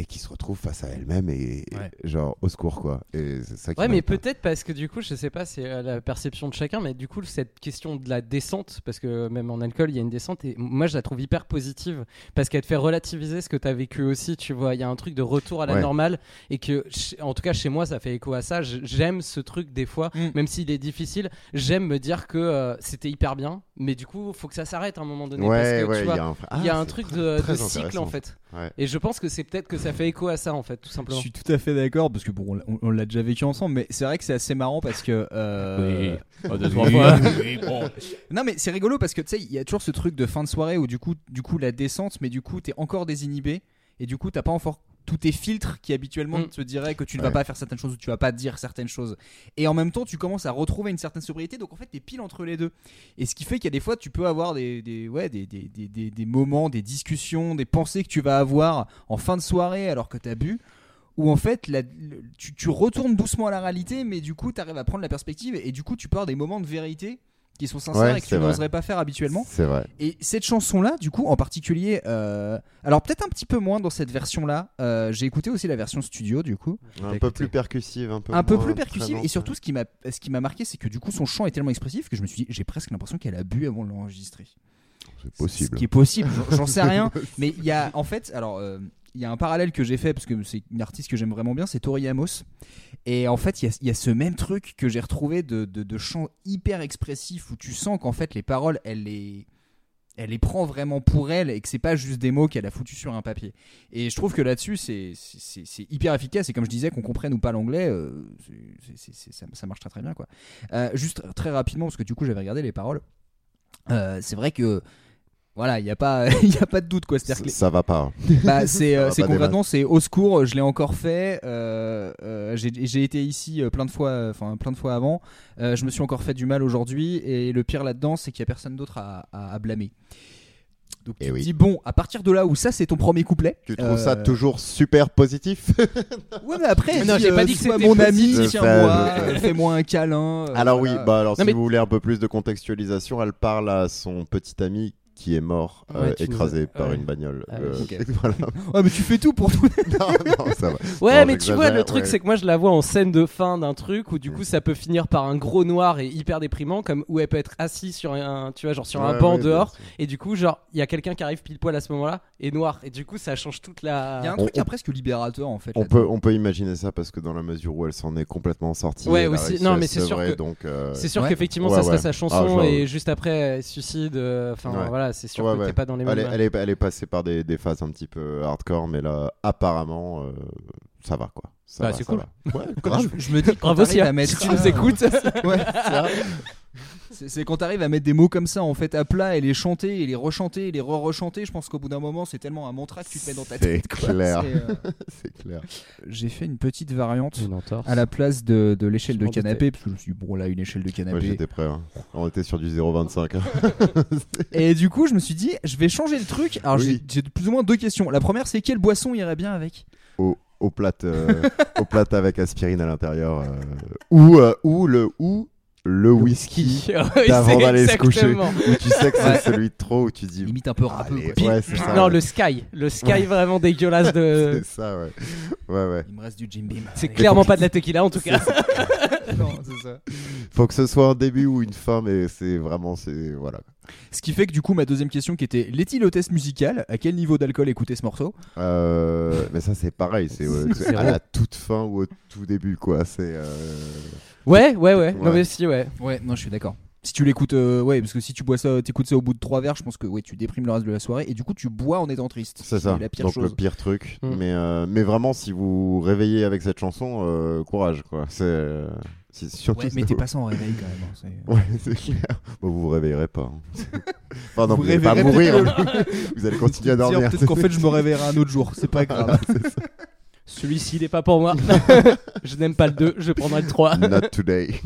et qui se retrouve face à elle-même et, genre au secours quoi. Et c'est ça qui Ouais, mais peut-être parce que du coup, je sais pas, c'est la perception de chacun, mais du coup, cette question de la descente, parce que même en alcool, il y a une descente, et moi, je la trouve hyper positive, parce qu'elle te fait relativiser ce que tu as vécu aussi, tu vois. Il y a un truc de retour à la Ouais. normale, et que, en tout cas, chez moi, ça fait écho à ça. J'aime ce truc, des fois, Mm. même s'il est difficile, j'aime me dire que euh, c'était hyper bien, mais du coup, faut que ça s'arrête à un moment donné, Ouais, parce que ouais, tu il vois. y a un, Il y a Ah, un truc très- de, très de cycle en fait. Ouais. Et je pense que c'est peut-être que ça fait écho à ça en fait, tout Je simplement. suis tout à fait d'accord parce que bon, on l'a- on, on l'a déjà vécu ensemble, mais c'est vrai que c'est assez marrant parce que. euh, Oh, deux, trois fois. Non mais c'est rigolo parce que tu sais, il y a toujours ce truc de fin de soirée où du coup, du coup la descente, mais du coup t'es encore désinhibé et du coup t'as pas encore tous tes filtres qui habituellement Mm. te diraient que tu ne Ouais. vas pas faire certaines choses ou tu vas pas dire certaines choses. Et en même temps, tu commences à retrouver une certaine sobriété, donc en fait t'es pile entre les deux. Et ce qui fait qu'il y a des fois, tu peux avoir des, des, ouais, des, des, des, des- des moments, des discussions, des pensées que tu vas avoir en fin de soirée alors que t'as bu où en fait la- le- tu, tu retournes doucement à la réalité, mais du coup tu arrives à prendre la perspective et du coup tu peux avoir des moments de vérité qui sont sincères Ouais, et que tu n'oserais pas faire habituellement. C'est vrai. Et cette chanson-là, du coup, en particulier, euh, alors peut-être un petit peu moins dans cette version-là. euh, J'ai écouté aussi la version studio, du coup, Un peu plus percussive, un peu un peu plus percussive. Et surtout, ce qui m'a, ce qui m'a marqué, c'est que du coup, son chant est tellement expressif que je me suis dit, j'ai presque l'impression qu'elle a bu avant de l'enregistrer. c'est possible. Ce qui est possible, j'en- j'en sais rien. Mais il y a, en fait, alors, euh, il y a un parallèle que j'ai fait parce que c'est une artiste que j'aime vraiment bien, c'est Tori Amos. Et en fait, il y a, ce même truc que j'ai retrouvé de, de, chant hyper expressif où tu sens qu'en fait, les paroles, elle les, elle les prend vraiment pour elle et que c'est pas juste des mots qu'elle a foutu sur un papier. Et je trouve que là-dessus, c'est, hyper efficace. Et comme je disais, qu'on comprenne ou pas l'anglais, euh, ça marche très très bien. Quoi. Euh, juste très rapidement, parce que du coup, j'avais regardé les paroles. Euh, c'est vrai que voilà, il n'y a, pas- il y a pas de doute. quoi. C'est-à-dire que Ça va pas. bah, c'est Ça euh, concrètement c'est au secours je l'ai encore fait euh, euh, j'ai j'ai été ici euh, plein de fois enfin plein de fois avant Euh, je me suis encore fait du mal aujourd'hui et le pire là-dedans c'est qu'il y a personne d'autre à, à- à blâmer donc tu Eh te oui. dis bon à partir de là où ça c'est ton premier couplet Tu trouves ça toujours super positif ouais mais après Non, dis, j'ai pas dit que c'était mon ami fais-moi un câlin Alors voilà. oui, bah alors Non, si mais- vous voulez un peu plus de contextualisation, elle parle à son petit ami qui est mort, Ouais, euh, écrasé as- par ouais. une bagnole. Ah, Euh, voilà. ouais mais tu fais tout pour tout non, non, ça va. Ouais, Non, mais tu vois, le truc, ouais. c'est que moi, je la vois en scène de fin d'un truc où, du Mm. coup, ça peut finir par un gros noir et hyper déprimant, comme où elle peut être assise sur un, tu vois, genre sur un banc dehors, et du coup, genre, il y a quelqu'un qui arrive pile poil à ce moment-là, et noir, et du coup, ça change toute la. il y a un On- truc qui est on- presque libérateur en fait On peut, on peut imaginer ça parce que dans la mesure où elle s'en est complètement sortie. Ouais, aussi. Non, mais c'est sûr euh, C'est sûr qu'effectivement, ça serait sa chanson, Ah, et juste après, elle suicide. Enfin, Ouais. C'est sûr Ouais, que ouais. t'es pas dans les mêmes. elle, est, elle, est, elle est passée par des, des phases un petit peu hardcore, mais là, apparemment, euh, ça va quoi. Ça Bah, va, c'est ça cool. va. Ouais, grave. Je, je me dis, Bravo si tu nous écoutes. Ouais. C'est c'est quand t'arrives à mettre des mots comme ça en fait à plat et les chanter et les rechanter et les re-rechanter. Je pense qu'au bout d'un moment, c'est tellement un mantra que tu te mets dans ta C'est tête. quoi. clair. C'est, euh, C'est clair. J'ai fait une petite variante Une à la place de, de l'échelle de canapé parce que je me suis dit, bon là une échelle de canapé. j'étais prêt. hein. On était sur du 0,25. hein. et du coup, je me suis dit, je vais changer le truc. Alors j'ai- Oui. j'ai plus ou moins deux questions. La première, c'est quelle boisson irait bien avec? Au, au plat, euh, au plat avec aspirine à l'intérieur. euh, ou, euh, ou le ou le whisky. C'est d'aller se coucher. Où tu sais que c'est Ouais. celui de trop où tu dis. Limite un peu râpeux. Allez, quoi. ouais, c'est ça. Non, ouais. le Sky. Le Sky vraiment dégueulasse de. C'est ça, ouais. Ouais, ouais. Il me reste du Jim Beam. C'est clairement pas de la tequila en tout cas. Non, c'est ça. Faut que ce soit un début ou une fin, mais c'est vraiment. c'est Voilà. Ce qui fait que du coup, ma deuxième question qui était l'est-il au test musical? À quel niveau d'alcool écouter ce morceau? Euh, mais ça, c'est pareil. C'est euh, à la toute fin ou au tout début, quoi. C'est. euh, Ouais, ouais, ouais. Non, mais si, ouais. Ouais, non, je suis d'accord. Si tu l'écoutes, euh, ouais, parce que si tu bois ça, t'écoutes ça au bout de trois verres, je pense que ouais, tu déprimes le reste de la soirée et du coup tu bois en étant triste. C'est ça. la pire Donc chose. le pire truc. Mm. Mais, euh, mais vraiment, si vous réveillez avec cette chanson, euh, courage, quoi. C'est. euh, c'est surtout. Ouais, mais ça. t'es pas sans réveil quand même. hein, Ouais, c'est clair. Bon, vous vous réveillerai pas. hein. enfin, non, Vous vous, allez pas réveillerez mourir. vous allez continuer à dormir. Peut-être qu'en fait je me réveillerai un autre jour, c'est pas grave. Celui-ci, il est pas pour moi. je n'aime pas le 2, je prendrai le 3. Not today.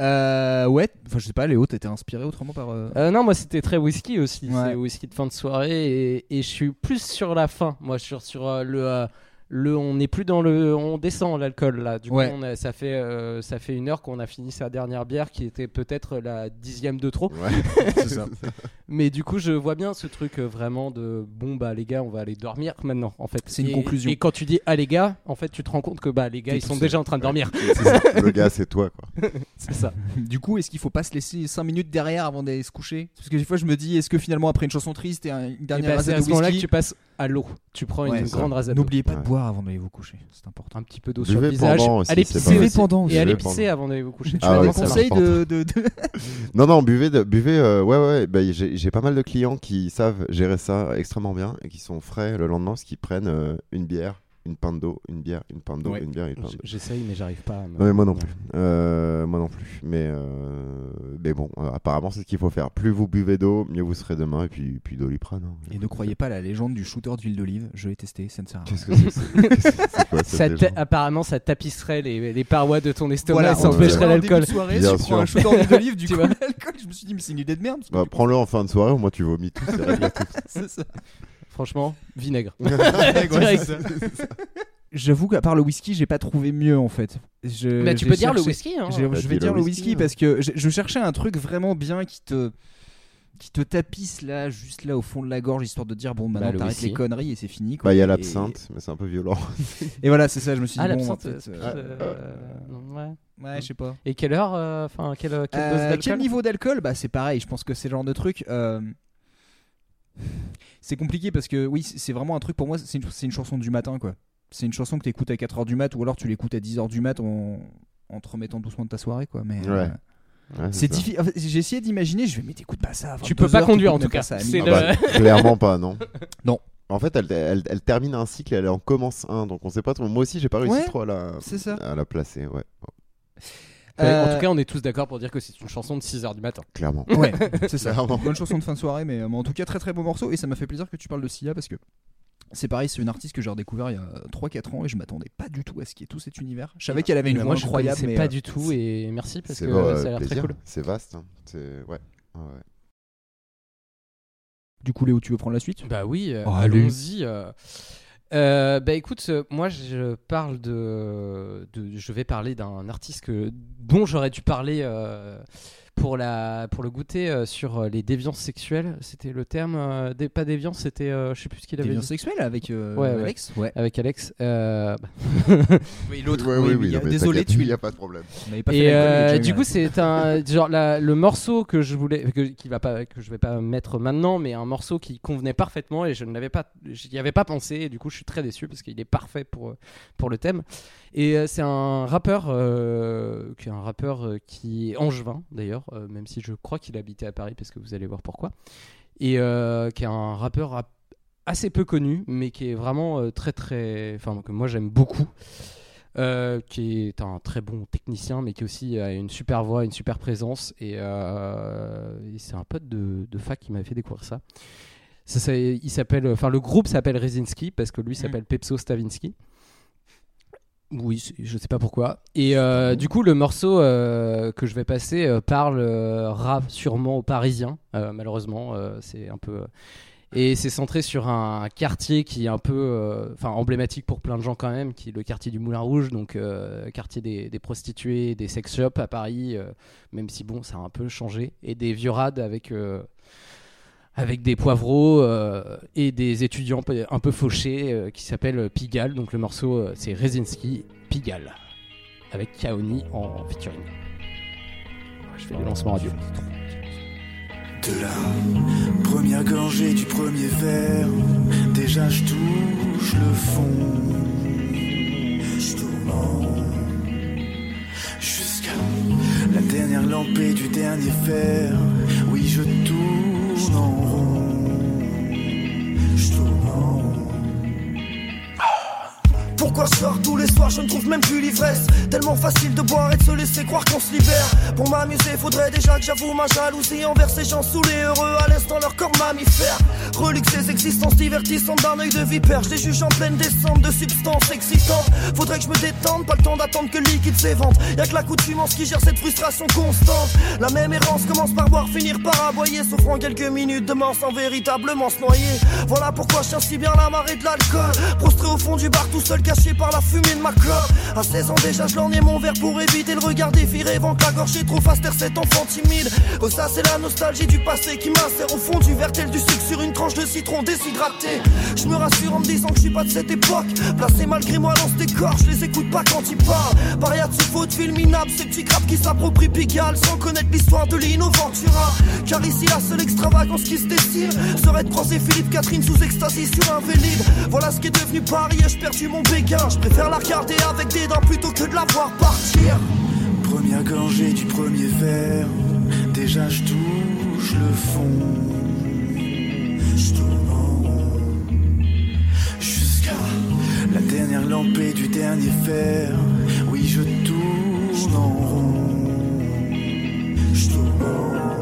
Euh, ouais, enfin je sais pas, Léo, t'étais inspiré autrement par. euh, Euh, non, moi c'était très whisky aussi. Ouais. C'est whisky de fin de soirée et, et je suis plus sur la fin. Moi je suis sur euh, le. Le, on n'est plus dans le, on descend l'alcool là. Du Ouais. coup, on a- ça fait, euh, ça fait une heure qu'on a fini sa dernière bière qui était peut-être la dixième de trop. Ouais. c'est ça. Mais du coup, je vois bien ce truc euh, vraiment de bon bah les gars, on va aller dormir maintenant. En fait, C'est une Et- conclusion. Et quand tu dis ah les gars, en fait, tu te rends compte que bah les gars, ils sont déjà en train de dormir. C'est ça. Le gars, c'est toi, quoi. C'est ça. Du coup, est-ce qu'il faut pas se laisser 5 minutes derrière avant d'aller se coucher? Parce que des fois je me dis, est-ce que finalement après une chanson triste et un- une Et dernière bah, c'est rasade à ce moment-là que whisky, tu passes à l'eau. Tu prends Ouais, une grande rasade. n'oubliez pas de Ouais. boire avant d'aller vous coucher, c'est important. un petit peu d'eau sur le visage. aussi, allez pisser pendant aussi. Et allez pisser avant d'aller vous coucher. Tu Ah ça conseil de, de- de- Non, non, buvez, de- buvez euh, ouais, ouais, bah, j'ai j'ai pas mal de clients qui savent gérer ça extrêmement bien et qui sont frais le lendemain, parce qu'ils prennent euh, une bière, une pinte d'eau, une bière, une pinte d'eau, Ouais. une bière, une pinte d'eau. J'essaye, mais j'arrive pas. à me- Non, mais moi non plus. Euh, moi non plus. Mais, euh, mais bon, euh, apparemment, c'est ce qu'il faut faire. Plus vous buvez d'eau, mieux vous serez demain. Et puis, puis doliprane. hein. Et ne croyez pas à la légende du shooter d'huile d'olive, je l'ai testé, ça ne sert à rien. Qu'est-ce que c'est quoi Ça apparemment, ça tapisserait les, les parois de ton estomac Voilà, et ça empêcherait l'alcool. soirée, Bien tu prends un shooter d'huile d'olive, du Tu coup l'alcool, je me suis dit mais c'est une idée de merde. Bah, Prends-le en fin de soirée, au moins tu vomis tout. c'est ça. Franchement, vinaigre. Ouais, c'est ça. J'avoue qu'à part le whisky, j'ai pas trouvé mieux en fait. Je, Mais tu peux dire le whisky. Hein. Je, Bah, je vais dire le whisky, whisky hein. parce que je, je cherchais un truc vraiment bien qui te qui te tapisse là, juste là au fond de la gorge, histoire de dire bon maintenant Bah, le t'arrêtes les conneries et c'est fini. Quoi. Bah, il y a Et- l'absinthe, mais c'est un peu violent. Et voilà, c'est ça. Je me suis dit Ah, bon, l'absinthe. en fait, euh, euh, ouais. ouais, je sais pas. Et quelle heure euh, Enfin, quelle, quelle Euh, dose quel niveau d'alcool? Bah c'est pareil. Je pense que c'est le genre de truc. C'est compliqué parce que oui, c'est vraiment un truc pour moi. C'est une, c'est une chanson du matin quoi. C'est une chanson que t'écoutes à 4h du mat ou alors tu l'écoutes à 10h du mat en, en te remettant doucement de ta soirée quoi. Mais euh, Ouais. C'est difficile. J'ai essayé d'imaginer. Je vais mais t'écoutes pas ça. Tu peux 22 pas heures, conduire, en tout cas. ça. Ah bah, clairement pas, non. Non. En fait, elle, elle, elle termine un cycle, elle en commence un, donc on sait pas trop. Moi aussi, j'ai pas réussi Ouais, trop à la, c'est ça. à la placer, ouais, Ouais, Euh, En tout cas, on est tous d'accord pour dire que c'est une chanson de 6h du matin. clairement. Ouais, c'est ça. Clairement. Bonne chanson de fin de soirée, mais, euh, mais en tout cas très très beau morceau et ça m'a fait plaisir que tu parles de Sia parce que c'est pareil, c'est une artiste que j'ai redécouvert il y a 3-4 ans et je m'attendais pas du tout à ce qui est tout cet univers. Je savais qu'elle avait une voix moi, je incroyable, connaissais mais pas euh, du tout et merci parce que bon, ça euh, a l'air très cool. C'est vaste. hein. C'est ouais. Du coup Léo, tu veux prendre la suite? Bah oui, euh, Oh, allons-y. Euh. Bah écoute, euh, moi je parle de, je vais parler d'un artiste dont j'aurais dû parler euh, pour la pour le goûter euh, sur euh, les déviances sexuelles. C'était le terme, euh, des, pas déviance, c'était, euh, je sais plus ce qu'il avait Déviance dit. sexuelle avec euh, Ouais. Alex Ouais. Avec Alex. euh, Oui, l'autre. Ouais, oui, oui, oui, désolé, tu il y a pas de problème. pas Et euh, du coup, c'est un genre la- le morceau que je voulais, que, qui va pas, que je vais pas mettre maintenant, mais un morceau qui convenait parfaitement et je ne l'avais pas, j'y avais pas pensé et du coup, je suis très déçu parce qu'il est parfait pour pour le thème. Et euh, c'est un rappeur, euh, qui est un rappeur euh, qui est angevin d'ailleurs, même si je crois qu'il habitait à Paris parce que vous allez voir pourquoi. Et qui est un rappeur rap- assez peu connu, mais qui est vraiment euh, très très, enfin que moi j'aime beaucoup. euh, qui est un très bon technicien, mais qui aussi a une super voix, une super présence. Et, euh, et c'est un pote de, de fac qui m'avait fait découvrir ça. ça, ça- il s'appelle, enfin, le groupe s'appelle Rezinski parce que lui s'appelle Pepso Stavinsky. Oui, je sais pas pourquoi. Et euh, du coup, le morceau euh, que je vais passer euh, parle rap sûrement aux Parisiens. Malheureusement, c'est un peu. Et c'est centré sur un quartier qui est un peu, enfin emblématique pour plein de gens quand même, qui est le quartier du Moulin Rouge, donc quartier des, des prostituées, des sex shops à Paris, même si bon, ça a un peu changé, et des vieux rades avec avec des poivreaux euh, et des étudiants un peu fauchés euh, qui s'appellent Pigalle. Donc le morceau euh, c'est Rezinski Pigalle avec Kaoni en featuring. Je fais des lancements radio. De la première gorgée du premier verre, déjà je touche le fond. Je jusqu'à la dernière lampée du dernier fer. Oui, je tourne en rond. Pourquoi je sors tous les soirs, je ne trouve même plus l'ivresse Tellement facile de boire et de se laisser croire qu'on se libère. Pour m'amuser, faudrait déjà que j'avoue ma jalousie Envers ces gens saoulés, heureux à l'aise dans leur corps mammifère. Relique ces existences divertissantes d'un œil de vipère. Je les juge en pleine descente de substances excitantes. Faudrait que je me détende, pas le temps d'attendre que le liquide s'évente. Y'a que l'accoutumance qui gère cette frustration constante. La même errance commence par boire, finir par aboyer en quelques minutes demain sans véritablement se noyer. Voilà pourquoi je tiens si bien la marée de l'alcool. Prostré au fond du bar tout seul par la fumée de ma clope. À 16 ans déjà je lorgnais mon verre pour éviter le regard rêvant que la gorge trop fast cet enfant timide Oh ça c'est la nostalgie du passé qui m'insère au fond du verre tel du sucre sur une tranche de citron déshydraté. Je me rassure en me disant que je suis pas de cette époque. Placé malgré moi dans ce décor, je les écoute pas quand ils parlent. Paria de de film minable, ces petits crapes qui s'approprient Pigalle Sans connaître l'histoire de Lino Ventura. Car ici la seule extravagance qui se dessine Serait de croiser Philippe Catherine sous extasie sur un vélib. Voilà ce qui est devenu Paris et j'ai perdu mon béguin Je préfère la regarder avec des dents plutôt que de la voir partir Première gorgée du premier verre, déjà je touche le fond. Je en jusqu'à la dernière lampée du dernier fer. Oui, je en rond. Je tourne en rond.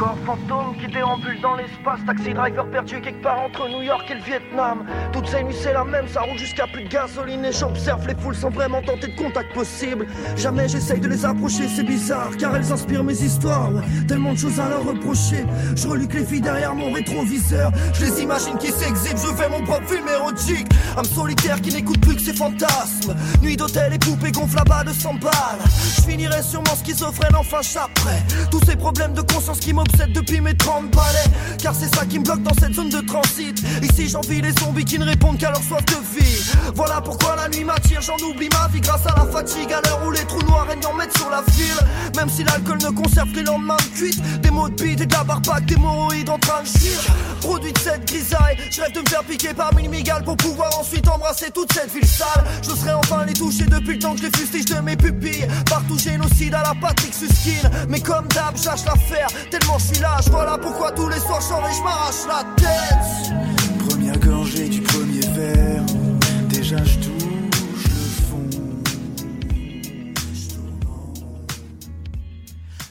Corps fantôme qui déambule dans l'espace. Taxi driver perdu quelque part entre New York et le Vietnam. Toutes ces nuits c'est la même, ça roule jusqu'à plus de gasoline. Et j'observe les foules sans vraiment tenter de contact possible. Jamais j'essaye de les approcher, c'est bizarre Car elles inspirent mes histoires, tellement de choses à leur reprocher. Je reluque les filles derrière mon rétroviseur. Je les imagine qui s'exhibent, je fais mon propre film érotique. Âme solitaire qui n'écoute plus que ses fantasmes. Nuit d'hôtel et poupées gonflent à bas de 100 balles. Je finirai sûrement schizophrène, enfin j'apprends. Tous ces problèmes de conscience qui depuis mes 30 balais. Car c'est ça qui me bloque dans cette zone de transit. Ici j'envie les zombies qui ne répondent qu'à leur soif de vie. Voilà pourquoi la nuit m'attire, j'en oublie ma vie grâce à la fatigue. À l'heure où les trous noirs régnent en mettent sur la ville. Même si l'alcool ne conserve que les lendemains de cuite. Des mots de bite et de la barbaque, des hémorroïdes en train de fuir. Produit de cette grisaille, je rêve de me faire piquer par mille migales Pour pouvoir ensuite embrasser toute cette ville sale. Je serais enfin les toucher depuis le temps que je les fustige de mes pupilles. Partout génocide à la Patrick Suskine Mais comme d'hab, j'âche l'affaire Tellement lâche, voilà pourquoi tous les soirs je sors et je m'arrache la tête Première gorgée du premier verre, déjà je touche le fond.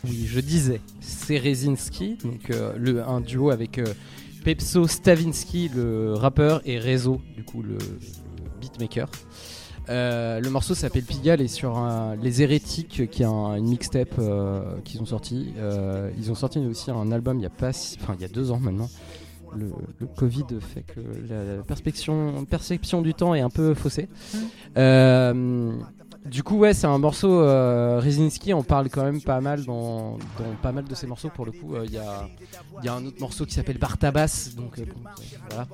Oui, je disais, c'est Rezinski, donc euh, un duo avec euh, Pepso Stavinsky, le rappeur, et Rezo, du coup le beatmaker. Euh, le morceau s'appelle Pigalle et sur un- Les Hérétiques, qui est un- une mixtape euh, qu'ils ont sorti. Euh, ils ont sorti aussi un album il y a pas, si- enfin il y a deux ans maintenant. Le, le Covid fait que la perception, perception du temps est un peu faussée. Euh, du coup, ouais, c'est un morceau. Euh, en parle quand même pas mal dans, pas mal de ses morceaux. Pour le coup, Euh, il y, a, un autre morceau qui s'appelle Bartabas. Donc, euh, voilà.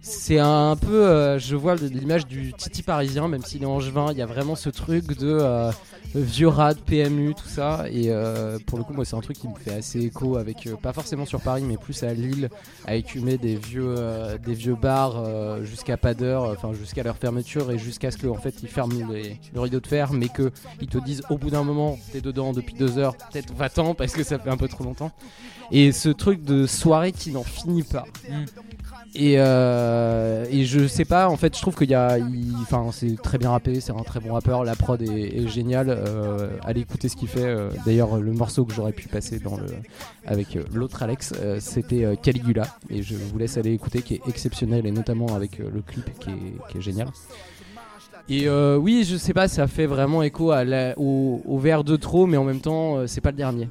C'est un peu. euh, je vois l'image du Titi parisien, même s'il est angevin. Il y a vraiment ce truc de vieux rad, PMU, tout ça. Et euh, pour le coup, moi, c'est un truc qui me fait assez écho avec. euh, pas forcément sur Paris, mais plus à Lille, à écumer des vieux, euh, des vieux bars jusqu'à pas d'heure, enfin jusqu'à leur fermeture et jusqu'à ce que en fait ils ferment les- leur de te faire, mais que ils te disent au bout d'un moment, t'es dedans depuis deux heures, peut-être va-t'en parce que ça fait un peu trop longtemps. Et ce truc de soirée qui n'en finit pas. Et, euh, et je sais pas, en fait, je trouve qu'il y a. Enfin, c'est très bien rappé, c'est un très bon rappeur, la prod est, géniale. Euh, allez écouter ce qu'il fait. euh, D'ailleurs, le morceau que j'aurais pu passer dans le, avec euh, l'autre Alex, c'était Caligula. Et je vous laisse aller écouter, qui est exceptionnel, et notamment avec le clip qui est, génial. Et euh, oui, je sais pas, ça fait vraiment écho au, au de trop, mais en même temps, c'est pas le dernier.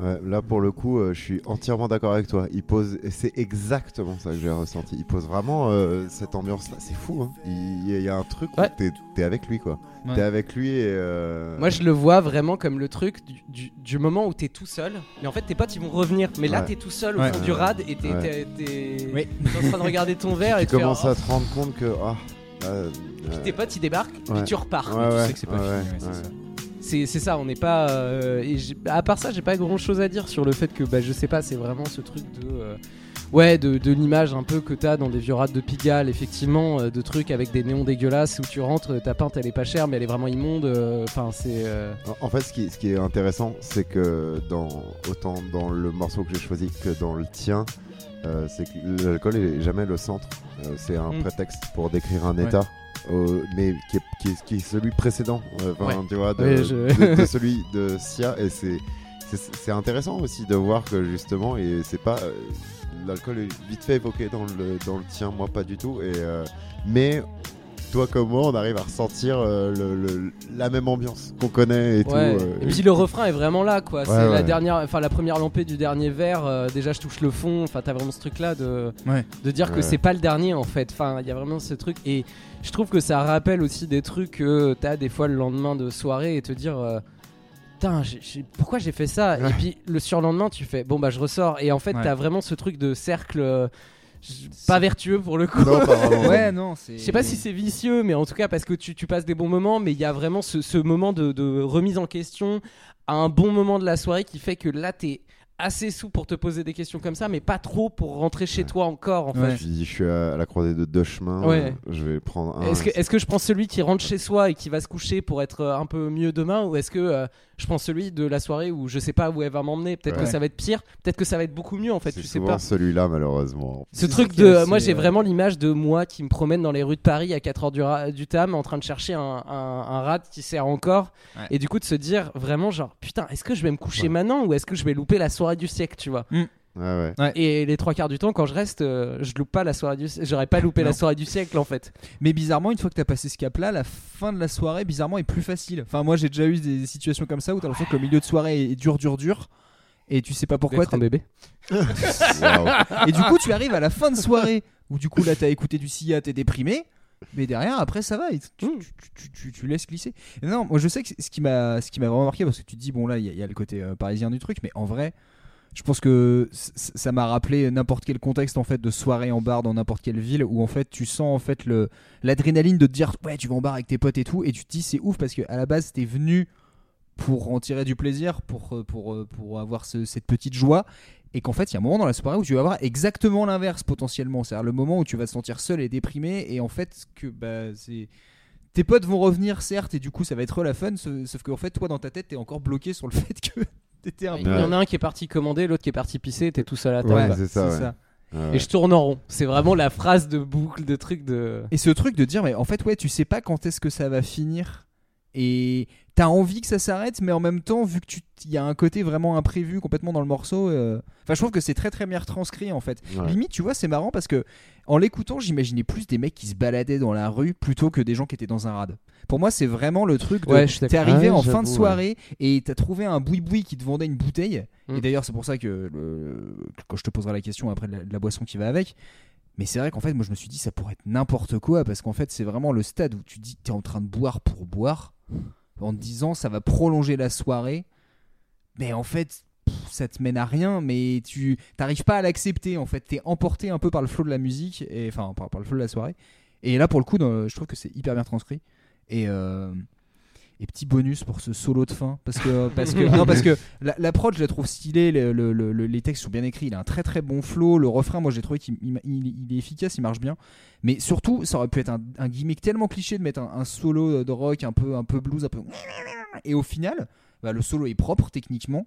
Ouais, là pour le coup, euh, je suis entièrement d'accord avec toi. Il pose, c'est exactement ça que j'ai ressenti. Il pose vraiment euh, cette ambiance-là. C'est fou. Hein. Il, il y a un truc où Ouais. t'es, t'es avec lui, quoi. Ouais. T'es avec lui et. euh, Moi, je le vois vraiment comme le truc du, du- du moment où t'es tout seul. Mais en fait, tes potes ils vont revenir. Mais là, Ouais. t'es tout seul au Ouais. fond du rad et t'es, Ouais. t'es- t'es- Oui. t'es en train de regarder ton verre et tu de faire, commences oh, à te rendre compte que. Ah, là, euh, Tes potes ils débarquent Ouais. et tu repars. Ouais, tu ouais, sais que c'est pas ouais, fini, ouais, ouais, c'est ouais. ça. C'est, c'est ça, on n'est pas. euh, et à part ça, j'ai pas grand chose à dire sur le fait que, bah, je sais pas, c'est vraiment ce truc de. euh, ouais, de, de l'image un peu que t'as dans des vieux rades de Pigalle, effectivement, euh, de trucs avec des néons dégueulasses où tu rentres, ta pinte elle est pas chère, mais elle est vraiment immonde. euh, Enfin, c'est. euh, En- En fait, ce qui, ce qui est intéressant, c'est que dans, autant dans le morceau que j'ai choisi que dans le tien, c'est que l'alcool est jamais le centre. C'est un Mm. prétexte pour décrire un Ouais. état, euh, mais qui est, qui, est, qui est celui précédent. euh, Ouais. tu vois, de, Ouais, je- de- de celui de Sia. Et c'est intéressant aussi de voir que justement, et c'est pas. euh, l'alcool est vite fait évoqué dans le, dans le tien, moi pas du tout. Et, euh, mais toi comme moi, on arrive à ressentir euh, le- le- la même ambiance qu'on connaît et tout. Ouais. euh, et puis le refrain est vraiment là, quoi. c'est Ouais, la dernière, enfin la première lampée du dernier verre. euh, déjà, je touche le fond. Enfin, t'as vraiment ce truc-là de, Ouais. de dire que c'est pas le dernier en fait. Enfin, il y a vraiment ce truc. Et je trouve que ça rappelle aussi des trucs que t'as des fois le lendemain de soirée et te dire. euh, Putain, pourquoi j'ai fait ça? Et puis le surlendemain, tu fais bon bah je ressors. Et en fait, Ouais. t'as vraiment ce truc de cercle euh, pas vertueux pour le coup. Non, pas vraiment. Ouais, non, c'est. Je sais pas si c'est vicieux, mais en tout cas parce que tu, tu passes des bons moments, mais il y a vraiment ce, ce moment de, de remise en question à un bon moment de la soirée qui fait que là t'es assez sous pour te poser des questions comme ça, mais pas trop pour rentrer chez toi encore en Ouais. fait. Je dis, je suis à la croisée de deux chemins. Ouais. Je vais prendre un. Est-ce que, est-ce que je prends celui qui rentre chez soi et qui va se coucher pour être euh, un peu mieux demain ou est-ce que euh, je prends celui de la soirée où je sais pas où elle va m'emmener? Peut-être Ouais. que ça va être pire, peut-être que ça va être beaucoup mieux en fait, tu sais pas. celui-là, malheureusement. Ce truc est de. moi, j'ai euh, vraiment l'image de moi qui me promène dans les rues de Paris à 4h du, du tam en train de chercher un, un, un rat qui sert encore. Ouais. Et du coup, de se dire vraiment, genre, putain, est-ce que je vais me coucher Ouais. maintenant ou est-ce que je vais louper la soirée du siècle, tu vois Ouais, ouais. Et les trois quarts du temps, quand je reste, euh, je loupe pas la soirée du siècle. J'aurais pas loupé la soirée du siècle en fait. Mais bizarrement, une fois que t'as passé ce cap-là, la fin de la soirée, bizarrement, est plus facile. Enfin, moi, j'ai déjà eu des situations comme ça où t'as l'impression que le milieu de soirée est dur, dur, dur. Et tu sais pas pourquoi. D'être un bébé. Et du coup, tu arrives à la fin de soirée où, du coup, là, t'as écouté du Sia, t'es déprimé. Mais derrière, après, ça va. et tu, Mm. tu, tu- tu- tu laisses glisser. Et non, moi, je sais que ce qui m'a ce qui m'a vraiment marqué, parce que tu te dis, bon, là, il y, a- il y a le côté euh, parisien du truc, mais en vrai. Je pense que ça m'a rappelé n'importe quel contexte en fait de soirée en bar dans n'importe quelle ville où en fait tu sens en fait l'adrénaline de te dire ouais tu vas en bar avec tes potes et tout et tu te dis c'est ouf parce que à la base t'es venu pour en tirer du plaisir pour euh, pour euh, pour avoir ce- cette petite joie et qu'en fait il y a un moment dans la soirée où tu vas avoir exactement l'inverse potentiellement. C'est-à-dire le moment où tu vas te sentir seul et déprimé et en fait que bah c'est tes potes vont revenir certes et du coup ça va être la fun sauf qu'en fait toi dans ta tête t'es encore bloqué sur le fait que t'étais un Il peu y en a un qui est parti commander, l'autre qui est parti pisser, t'es tout seul à table. Ouais, c'est ça, ouais. Ouais. Et je tourne en rond. C'est vraiment la phrase de boucle, de truc de. Et ce truc de dire, mais en fait, ouais, tu sais pas quand est-ce que ça va finir. Et t'as envie que ça s'arrête, mais en même temps, vu que tu il y a un côté vraiment imprévu complètement dans le morceau. euh, Enfin, je trouve que c'est très très bien retranscrit en fait. Ouais. Limite, tu vois, c'est marrant parce que en l'écoutant, j'imaginais plus des mecs qui se baladaient dans la rue plutôt que des gens qui étaient dans un rad. Pour moi, c'est vraiment le truc de Ouais, t'es arrivé Ah en fin de soirée et t'as trouvé un boui-boui qui te vendait une bouteille. Mm. Et d'ailleurs, c'est pour ça que le- quand je te poserai la question après de la, de la boisson qui va avec. Mais c'est vrai qu'en fait, moi, je me suis dit, ça pourrait être n'importe quoi parce qu'en fait, c'est vraiment le stade où tu dis, t'es en train de boire pour boire en disant, ça va prolonger la soirée. Mais en fait, ça te mène à rien, mais tu t'arrives pas à l'accepter. En fait, t'es emporté un peu par le flot de la musique, et enfin, par, le flot de la soirée. Et là, pour le coup, je trouve que c'est hyper bien transcrit. Et, euh, Et petit bonus pour ce solo de fin parce que parce que non parce que la, la prod je la trouve stylée, le- le- le- le- les textes sont bien écrits, il a un très très bon flow, le refrain moi j'ai trouvé qu'il il- il- il est efficace, il marche bien. Mais surtout ça aurait pu être un, un gimmick tellement cliché de mettre un, un solo de rock un peu un peu blues un peu et au final bah, le solo est propre techniquement.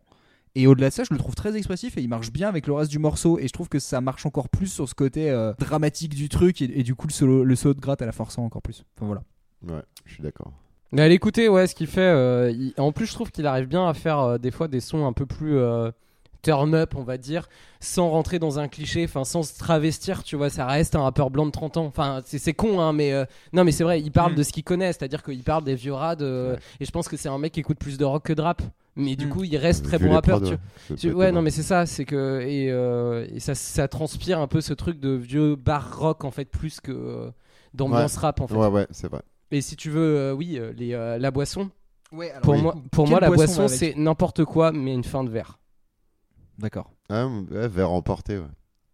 Et au-delà de ça, je le trouve très expressif et il marche bien avec le reste du morceau. Et je trouve que ça marche encore plus sur ce côté euh, dramatique du truc. Et, et du coup, le solo, le solo de gratte à la forçant encore plus. Enfin voilà. Ouais, je suis d'accord. Mais à l'écouter, ouais, ce qu'il fait. euh, il- En plus, je trouve qu'il arrive bien à faire euh, des fois des sons un peu plus euh, turn up, on va dire, sans rentrer dans un cliché, enfin, sans se travestir, tu vois. Ça reste un rappeur blanc de 30 ans. Enfin, c'est con, hein, mais euh, non, mais c'est vrai, il parle Mm. de ce qu'il connaît, c'est-à-dire qu'il parle des vieux rades. euh, Et je pense que c'est un mec qui écoute plus de rock que de rap. Mais du Mm. coup, il reste très Vu bon rappeur. prods, tu- tu- ouais, non, mais c'est ça, c'est que et, euh, et ça, ça transpire un peu ce truc de vieux bar rock en fait plus que euh, d'ambiance rap en fait. Ouais, ouais, c'est vrai. Et si tu veux, euh, oui, euh, les, euh, la boisson. Ouais, alors, Pour oui. moi, pour Quelle moi, la boisson boisson, va avec c'est n'importe quoi, mais une fin de verre. D'accord. Ah, ouais, verre emporté, ouais.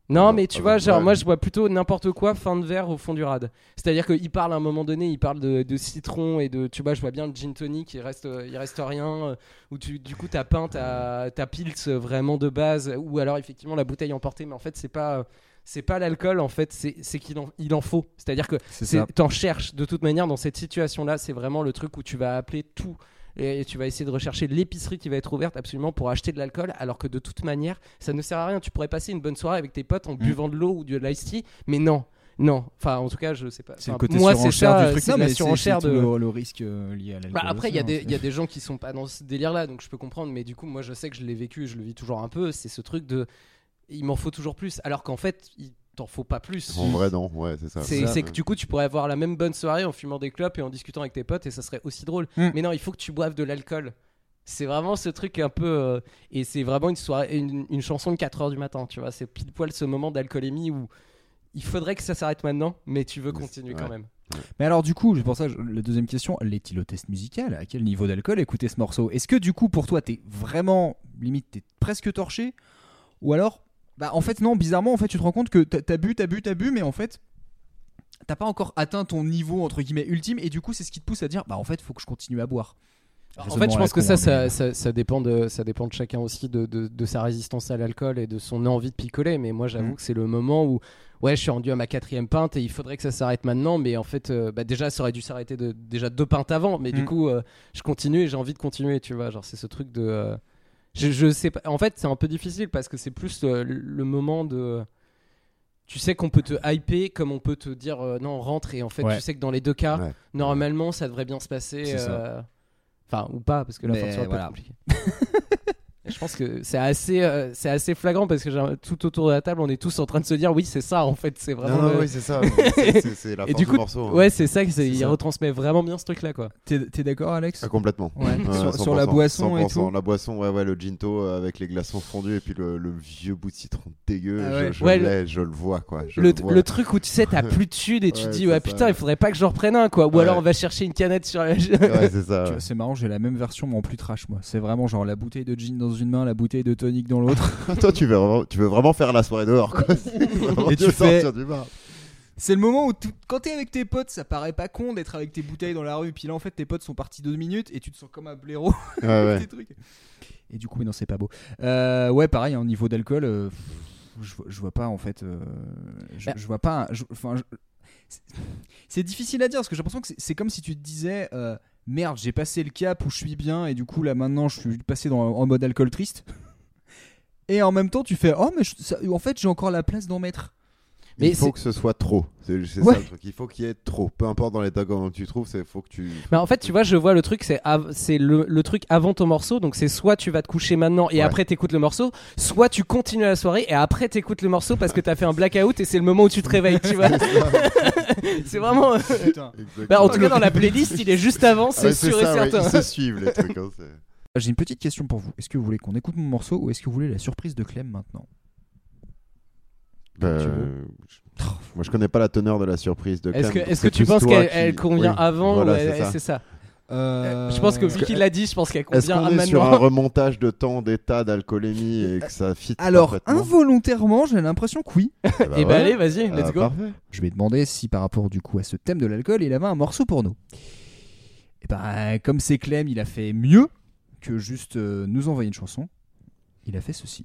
Non, Ouais, mais tu vois, genre, ouais. moi, je vois plutôt n'importe quoi, fin de verre au fond du rad. C'est-à-dire qu'il parle à un moment donné, il parle de, de citron et de, tu vois, je vois bien le gin tonic, il reste, il reste rien. euh, Ou tu, du coup, ta pain, ta, ta pils euh, vraiment de base, ou alors effectivement la bouteille emportée, mais en fait, c'est pas, c'est pas l'alcool, en fait, c'est qu'il en, il en faut. C'est-à-dire que t'en cherches de toute manière dans cette situation-là, c'est vraiment le truc où tu vas appeler tout et tu vas essayer de rechercher l'épicerie qui va être ouverte absolument pour acheter de l'alcool, alors que de toute manière, ça ne sert à rien. Tu pourrais passer une bonne soirée avec tes potes en buvant de l'eau ou de l'ice tea, mais non. Non, enfin en tout cas je sais pas. C'est Enfin, le côté moi surenchère du truc. c'est la surenchère de. le, le risque euh, lié à l'alcool. Bah, après, il y, a des- hein, il y a des gens qui sont pas dans ce délire-là, donc je peux comprendre. Mais du coup, moi, je sais que je l'ai vécu, et je le vis toujours un peu. C'est ce truc de, il m'en faut toujours plus, alors qu'en fait, il t'en faut pas plus. En vrai, non, ouais, c'est ça. C'est Ça, c'est que du coup, tu pourrais avoir la même bonne soirée en fumant des clopes et en discutant avec tes potes, et ça serait aussi drôle. Mm. Mais non, il faut que tu boives de l'alcool. C'est vraiment ce truc un peu. euh, et c'est vraiment une, soirée, une, une chanson de 4h du matin, tu vois. C'est pile poil ce moment d'alcoolémie où il faudrait que ça s'arrête maintenant, mais tu veux Mais continuer quand ouais. même. Mais alors du coup, c'est pour ça je- la deuxième question, l'éthylotest musical, à quel niveau d'alcool écouter ce morceau? Est-ce que du coup pour toi t'es vraiment limite t'es presque torché? Ou alors bah en fait non bizarrement en fait tu te rends compte que t'as bu t'as bu t'as bu mais en fait t'as pas encore atteint ton niveau entre guillemets ultime et du coup c'est ce qui te pousse à dire bah en fait faut que je continue à boire. En fait, je pense que ça, ça, mais- ça, ça dépend de, ça dépend de chacun aussi, de, de, de sa résistance à l'alcool et de son envie de picoler. Mais moi, j'avoue Mm. que c'est le moment où, ouais, je suis rendu à ma quatrième pinte et il faudrait que ça s'arrête maintenant. Mais en fait, euh, bah, déjà, ça aurait dû s'arrêter de, déjà deux pintes avant. Mais du Mm. coup, euh, je continue et j'ai envie de continuer, tu vois. Genre, c'est ce truc de. euh, je, je sais pas. En fait, c'est un peu difficile parce que c'est plus euh, le moment de. Tu sais qu'on peut te hyper comme on peut te dire euh, non rentre et en fait Ouais. tu sais que dans les deux cas Ouais. normalement ça devrait bien se passer euh, enfin ou pas parce que la fin de soirée peut être voilà. compliquée. Je pense que c'est assez euh, c'est assez flagrant parce que tout autour de la table on est tous en train de se dire oui c'est ça en fait c'est vraiment Non, non, le- oui, c'est ça. C'est- la et force du du coup morceau. hein. ouais c'est ça c'est- il ça. retransmet vraiment bien ce truc là quoi T'es t'es d'accord Alex? Ah, complètement. Ouais. Ouais, sur, 100%, sur la boisson et 100%, tout. La boisson, ouais, ouais, le ginto euh, avec les glaçons fondus et puis le, le vieux bout de citron dégueu. Ah ouais. Je, je Ouais, je le vois, quoi. Je le, le, vois. le truc où tu sais t'as plus de sud et tu te Ouais, dis ouais putain il faudrait pas que j'en reprenne un quoi ou alors on va chercher une canette sur la Ouais, c'est ça. C'est marrant, j'ai la même version mais en plus trash moi. C'est vraiment genre la bouteille de gin dans une main, la bouteille de tonic dans l'autre. Toi, tu veux, vraiment, tu veux vraiment faire la soirée dehors, quoi. Et tu fais- sortir du bar. C'est le moment où tout- quand t'es avec tes potes, ça paraît pas con d'être avec tes bouteilles dans la rue. Puis là, en fait, tes potes sont partis deux minutes et tu te sens comme un blaireau. Ouais, avec ouais. tes trucs. Et du coup, mais non, c'est pas beau. Euh, ouais, pareil, en niveau d'alcool, euh, je, vois- je vois pas en fait. euh, je, Bah. je vois pas. je- Enfin, je- c'est- c'est difficile à dire parce que j'ai l'impression que c'est- c'est comme si tu te disais. euh, Merde, j'ai passé le cap où je suis bien et du coup là maintenant je suis passé dans, en mode alcool triste. Et en même temps tu fais oh mais en fait j'ai encore la place d'en mettre. Mais il faut c'est- que ce soit trop. C'est c'est Ouais. ça le truc. Il faut qu'il y ait trop. Peu importe dans l'état comment tu trouves, il faut que tu. Mais en fait, tu vois, je vois le truc, c'est av- c'est le, le truc avant ton morceau. Donc, c'est soit tu vas te coucher maintenant et Ouais. après t'écoutes le morceau, soit tu continues la soirée et après t'écoutes le morceau parce que t'as fait un blackout et c'est le moment où tu te réveilles, tu vois. c'est vraiment. euh, Putain. Bah, en tout cas, dans la playlist, il est juste avant, c'est Ouais, sûr ça, et ouais. certain. Ils se suivent les trucs. hein, c'est- J'ai une petite question pour vous. Est-ce que vous voulez qu'on écoute mon morceau ou est-ce que vous voulez la surprise de Clem maintenant? Euh, je- Moi, je connais pas la teneur de la surprise de Est-ce que, Clem, est-ce que tu penses qu'elle qui- convient Oui, avant voilà, ou c'est ça. c'est ça Euh, Je pense que vu Est-ce qu'il l'a dit, je pense qu'elle Est-ce convient qu'on à est sur un maintenant. remontage de temps, d'état, d'alcoolémie et que ça fit Alors, involontairement, j'ai l'impression que oui. Eh bah Et bah ouais. allez, vas-y, Ah, let's go. parfait. Je vais demander si par rapport du coup à ce thème de l'alcool, il avait un morceau pour nous. Et ben, comme c'est Clem, il a fait mieux que juste euh, nous envoyer une chanson. Il a fait ceci.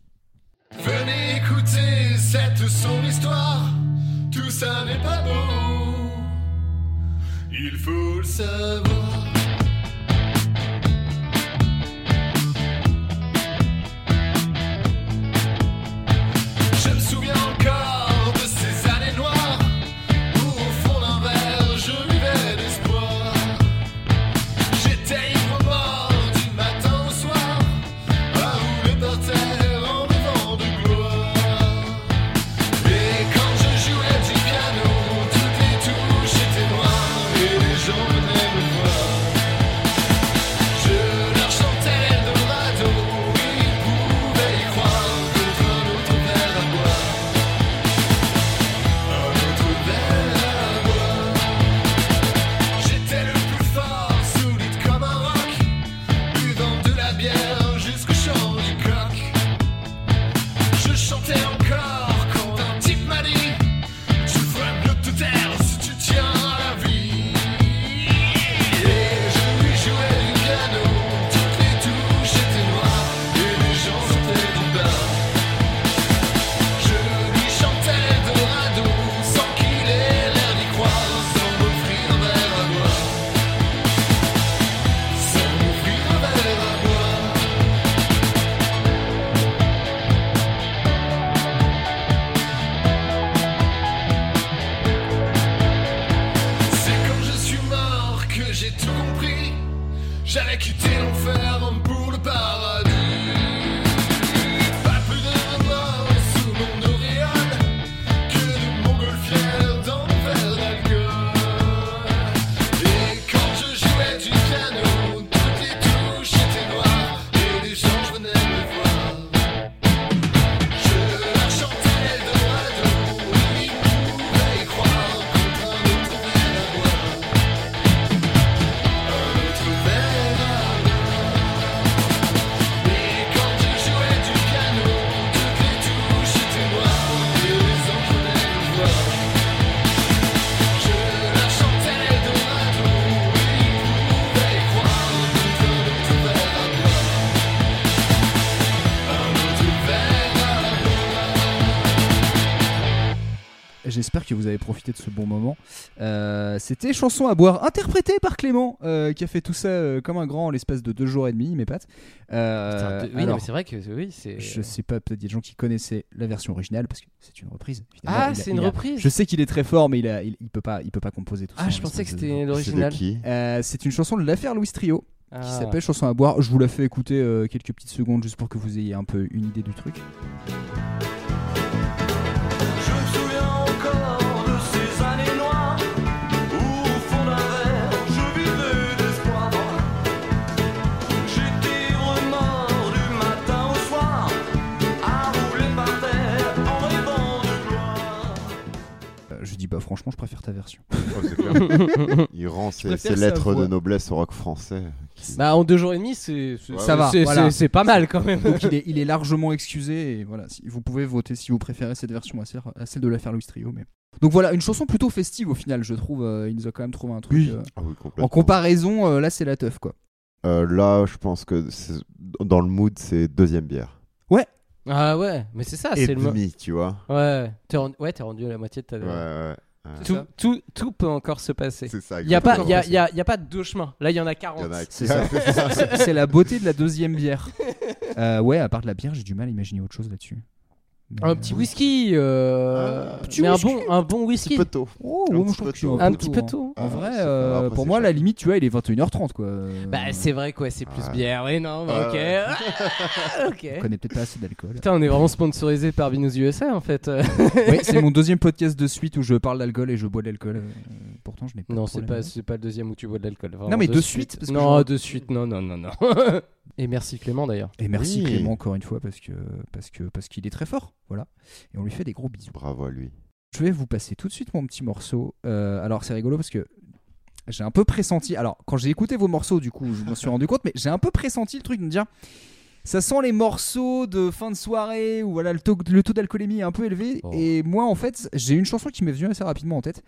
Venez écouter cette sombre histoire, tout ça n'est pas beau, il faut le savoir. J'ai tout compris. J'allais quitter l'enfer pour le paradis. Vous avez profité de ce bon moment. Euh, C'était chanson à boire interprétée par Clément euh, qui a fait tout ça euh, comme un grand en l'espace de deux jours et demi, mes pattes. Euh, Putain, oui, alors, c'est vrai que oui, c'est. Je sais pas, peut-être il y a des gens qui connaissaient la version originale parce que c'est une reprise. évidemment. Ah, c'est une a- reprise. Je sais qu'il est très fort, mais il, a, il, il peut pas, il peut pas composer tout ça. Ah, je en pensais que c'était l'original. C'est Euh, une chanson de l'affaire Louis Trio Ah. qui s'appelle Chanson à boire. Je vous la fais écouter euh, quelques petites secondes juste pour que vous ayez un peu une idée du truc. Dis bah franchement, je préfère ta version. Oh. Il rend ses, lettres voix. de noblesse au rock français. qui- Bah, en deux jours et demi, c'est. Ça va, c'est- voilà. pas mal quand même. Donc il est, il est largement excusé et voilà, si, vous pouvez voter si vous préférez cette version à celle, à celle de l'affaire Louis Trio. Mais... Donc voilà, une chanson plutôt festive au final, je trouve. euh, il nous a quand même trouvé un truc. Oui. euh, Ah oui, en comparaison, euh, là c'est la teuf quoi. Euh, là, je pense que dans le mood, c'est deuxième bière. Ah ouais, mais c'est ça, Et c'est le. demi, tu vois. Ouais, t'es rendu... ouais, t'es rendu à la moitié de ta. Ouais, ouais. ouais. Tout, tout, tout peut encore se passer. C'est ça. Il y a pas, exactement. il y a, il y a- y a pas deux chemins. Là, il y en a 40. Il y en a- C'est ça. C'est- c'est la beauté de la deuxième bière. Euh, ouais, à part de la bière, j'ai du mal à imaginer autre chose là-dessus. Un euh, petit whisky, euh, Ah, petit mais whisky. un bon, un bon whisky. Petit peu tôt. Oh, Un ouais, petit peu tôt. Un petit peu hein. tôt. En Ah, vrai, euh, grave, pour moi, cher. la limite, tu vois, il est 21h30 quoi. Euh, Bah, c'est vrai quoi, c'est plus bière. Oui, non, bah, ok. Ah, ok. On connaît peut-être pas assez d'alcool. Putain, on est vraiment sponsorisé par Binous USA en fait. oui, c'est mon deuxième podcast de suite où je parle d'alcool et je bois de l'alcool. Pourtant, je n'ai pas. non, c'est pas, c'est pas le deuxième où tu bois de l'alcool. vraiment, Non, mais de suite, parce que non, je- de suite, non, non, non, non. Et merci Clément d'ailleurs. Et merci Oui. Clément encore une fois parce que parce que parce qu'il est très fort, voilà. Et on lui fait des gros bisous. Bravo à lui. Je vais vous passer tout de suite mon petit morceau. Euh, alors c'est rigolo parce que j'ai un peu pressenti. Alors quand j'ai écouté vos morceaux, du coup, je m'en suis rendu compte, mais j'ai un peu pressenti le truc de me dire ça sent les morceaux de fin de soirée où voilà le taux, le taux d'alcoolémie est un peu élevé. Oh. Et moi, en fait, j'ai une chanson qui m'est venue assez rapidement en tête,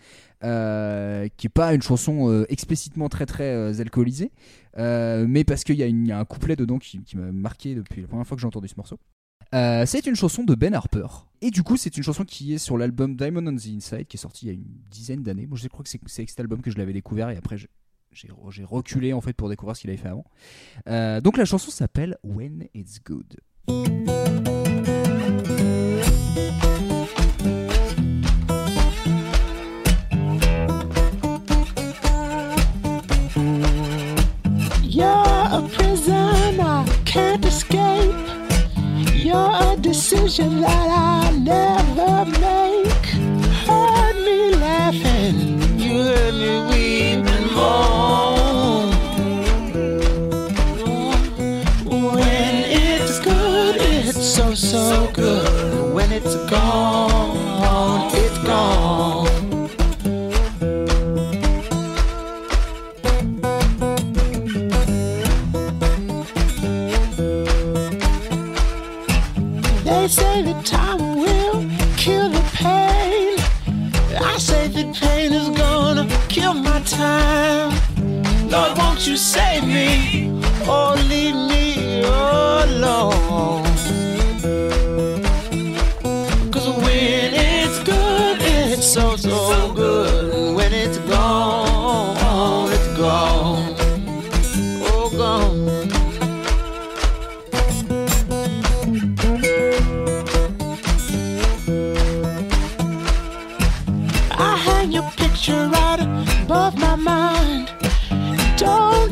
euh, qui est pas une chanson euh, explicitement très très euh, alcoolisée, mais parce qu'il y, a y un couplet dedans qui, qui m'a marqué depuis la première fois que j'ai entendu ce morceau. C'est une chanson de Ben Harper. Et du coup, c'est une chanson qui est sur l'album Diamond on the Inside, qui est sorti il y a une dizaine d'années. Moi, je crois que c'est c'est avec cet album que je l'avais découvert, et après, je- j'ai reculé en fait pour découvrir ce qu'il avait fait avant. Euh, donc la chanson s'appelle When It's Good. You're a prison I can't escape. You're a decision that I never make. Heard me laughing, you heard me you save me or leave me oh alone?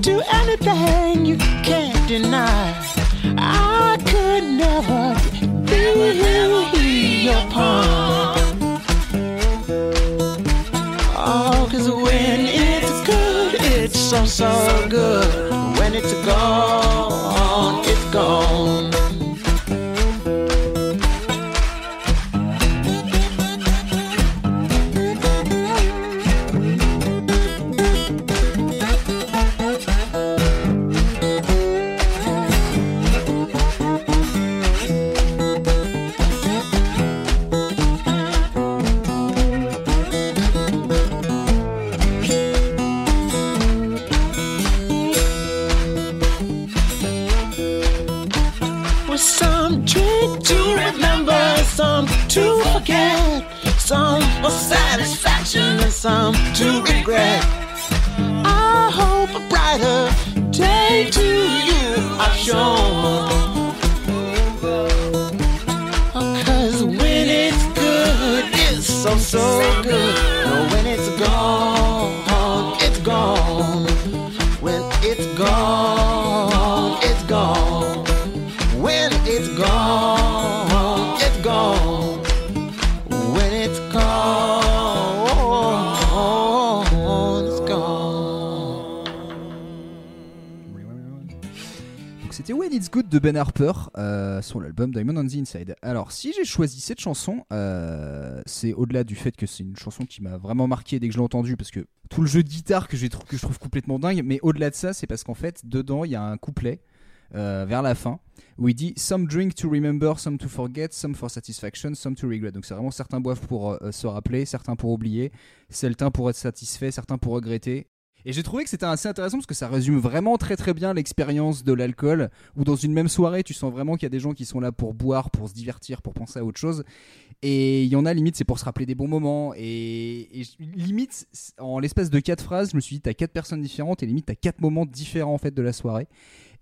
Do anything you can't deny. I could never be your pawn. Oh, cause when it's good, it's so, so good. When it's gone, some to regret. I hope a brighter day to you I've shown. It's Good de Ben Harper euh, sur l'album Diamond on the Inside. Alors si j'ai choisi cette chanson, euh, c'est au-delà du fait que c'est une chanson qui m'a vraiment marqué dès que je l'ai entendue parce que tout le jeu de guitare que, je trouve complètement dingue, mais au-delà de ça, c'est parce qu'en fait dedans il y a un couplet euh, vers la fin où il dit Some drink to remember, some to forget, some for satisfaction, some to regret. Donc c'est vraiment certains boivent pour euh, se rappeler, certains pour oublier, certains pour être satisfaits, certains pour regretter. Et j'ai trouvé que c'était assez intéressant parce que ça résume vraiment très très bien l'expérience de l'alcool, où dans une même soirée, tu sens vraiment qu'il y a des gens qui sont là pour boire, pour se divertir, pour penser à autre chose. Et il y en a limite, c'est pour se rappeler des bons moments. Et, limite, en l'espace de quatre phrases, je me suis dit, t'as quatre personnes différentes et limite, t'as quatre moments différents en fait de la soirée.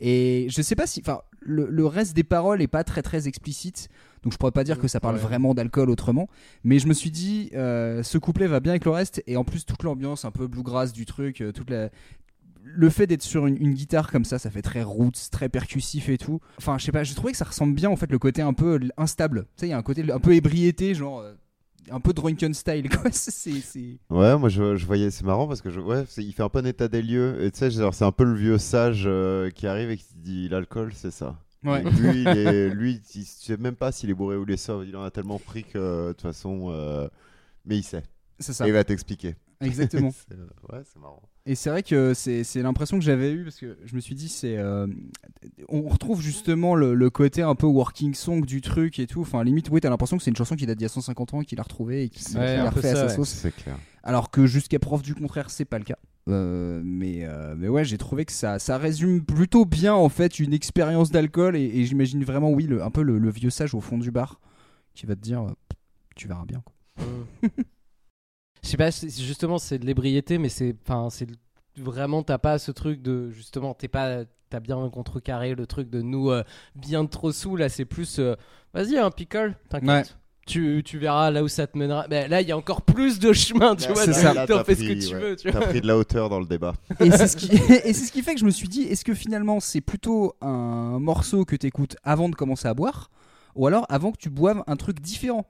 Et je sais pas si, enfin, le, le reste des paroles est pas très très explicite, donc je pourrais pas dire que ça parle Ouais. vraiment d'alcool autrement. Mais je me suis dit, euh, ce couplet va bien avec le reste, et en plus toute l'ambiance un peu bluegrass du truc, euh, toute la le fait d'être sur une, une guitare comme ça, ça fait très roots, très percussif et tout. Enfin, je sais pas, j'ai trouvé que ça ressemble bien en fait le côté un peu instable. Tu sais, il y a un côté un peu ébriété, genre euh, un peu drunken style quoi. C'est- Ouais, moi je, je voyais, c'est marrant parce que je, ouais, il fait un peu un état des lieux. Et tu sais, c'est un peu le vieux sage euh, qui arrive et qui dit l'alcool, c'est ça. Ouais. Lui, il est, lui, il sait même pas s'il est bourré ou il est sobre. Il en a tellement pris que de toute façon, euh, mais il sait. C'est ça. Et il va t'expliquer. Exactement. Ouais, c'est marrant. Et c'est vrai que c'est c'est l'impression que j'avais eue parce que je me suis dit c'est euh, on retrouve justement le, le côté un peu working song du truc et tout. Enfin, limite, oui, t'as l'impression que c'est une chanson qui date d'il y a 150 ans, qu'il a retrouvée et qui qui Ouais, peu refait à sa ouais. sauce. C'est clair. Alors que jusqu'à preuve du contraire, c'est pas le cas. Euh, mais, euh, mais ouais, j'ai trouvé que ça, ça résume plutôt bien en fait une expérience d'alcool et, et j'imagine vraiment, oui, le, un peu le, le vieux sage au fond du bar qui va te dire, tu verras bien. Quoi. Je sais pas, justement c'est de l'ébriété, mais c'est, enfin, c'est le- vraiment t'as pas ce truc de justement t'es pas, t'as bien contrecarré le truc de nous euh, bien trop sous là, c'est plus, euh, vas-y un pickle, t'inquiète. Ouais. Tu, tu verras là où ça te mènera. Mais là, il y a encore plus de chemin, tu Là, vois. T'en fais ce que pris, tu ouais. veux, tu T'as vois. pris de la hauteur dans le débat. Et c'est ce, qui... et c'est ce qui fait que je me suis dit, est-ce que finalement c'est plutôt un morceau que t'écoutes avant de commencer à boire ou alors avant que tu boives un truc différent?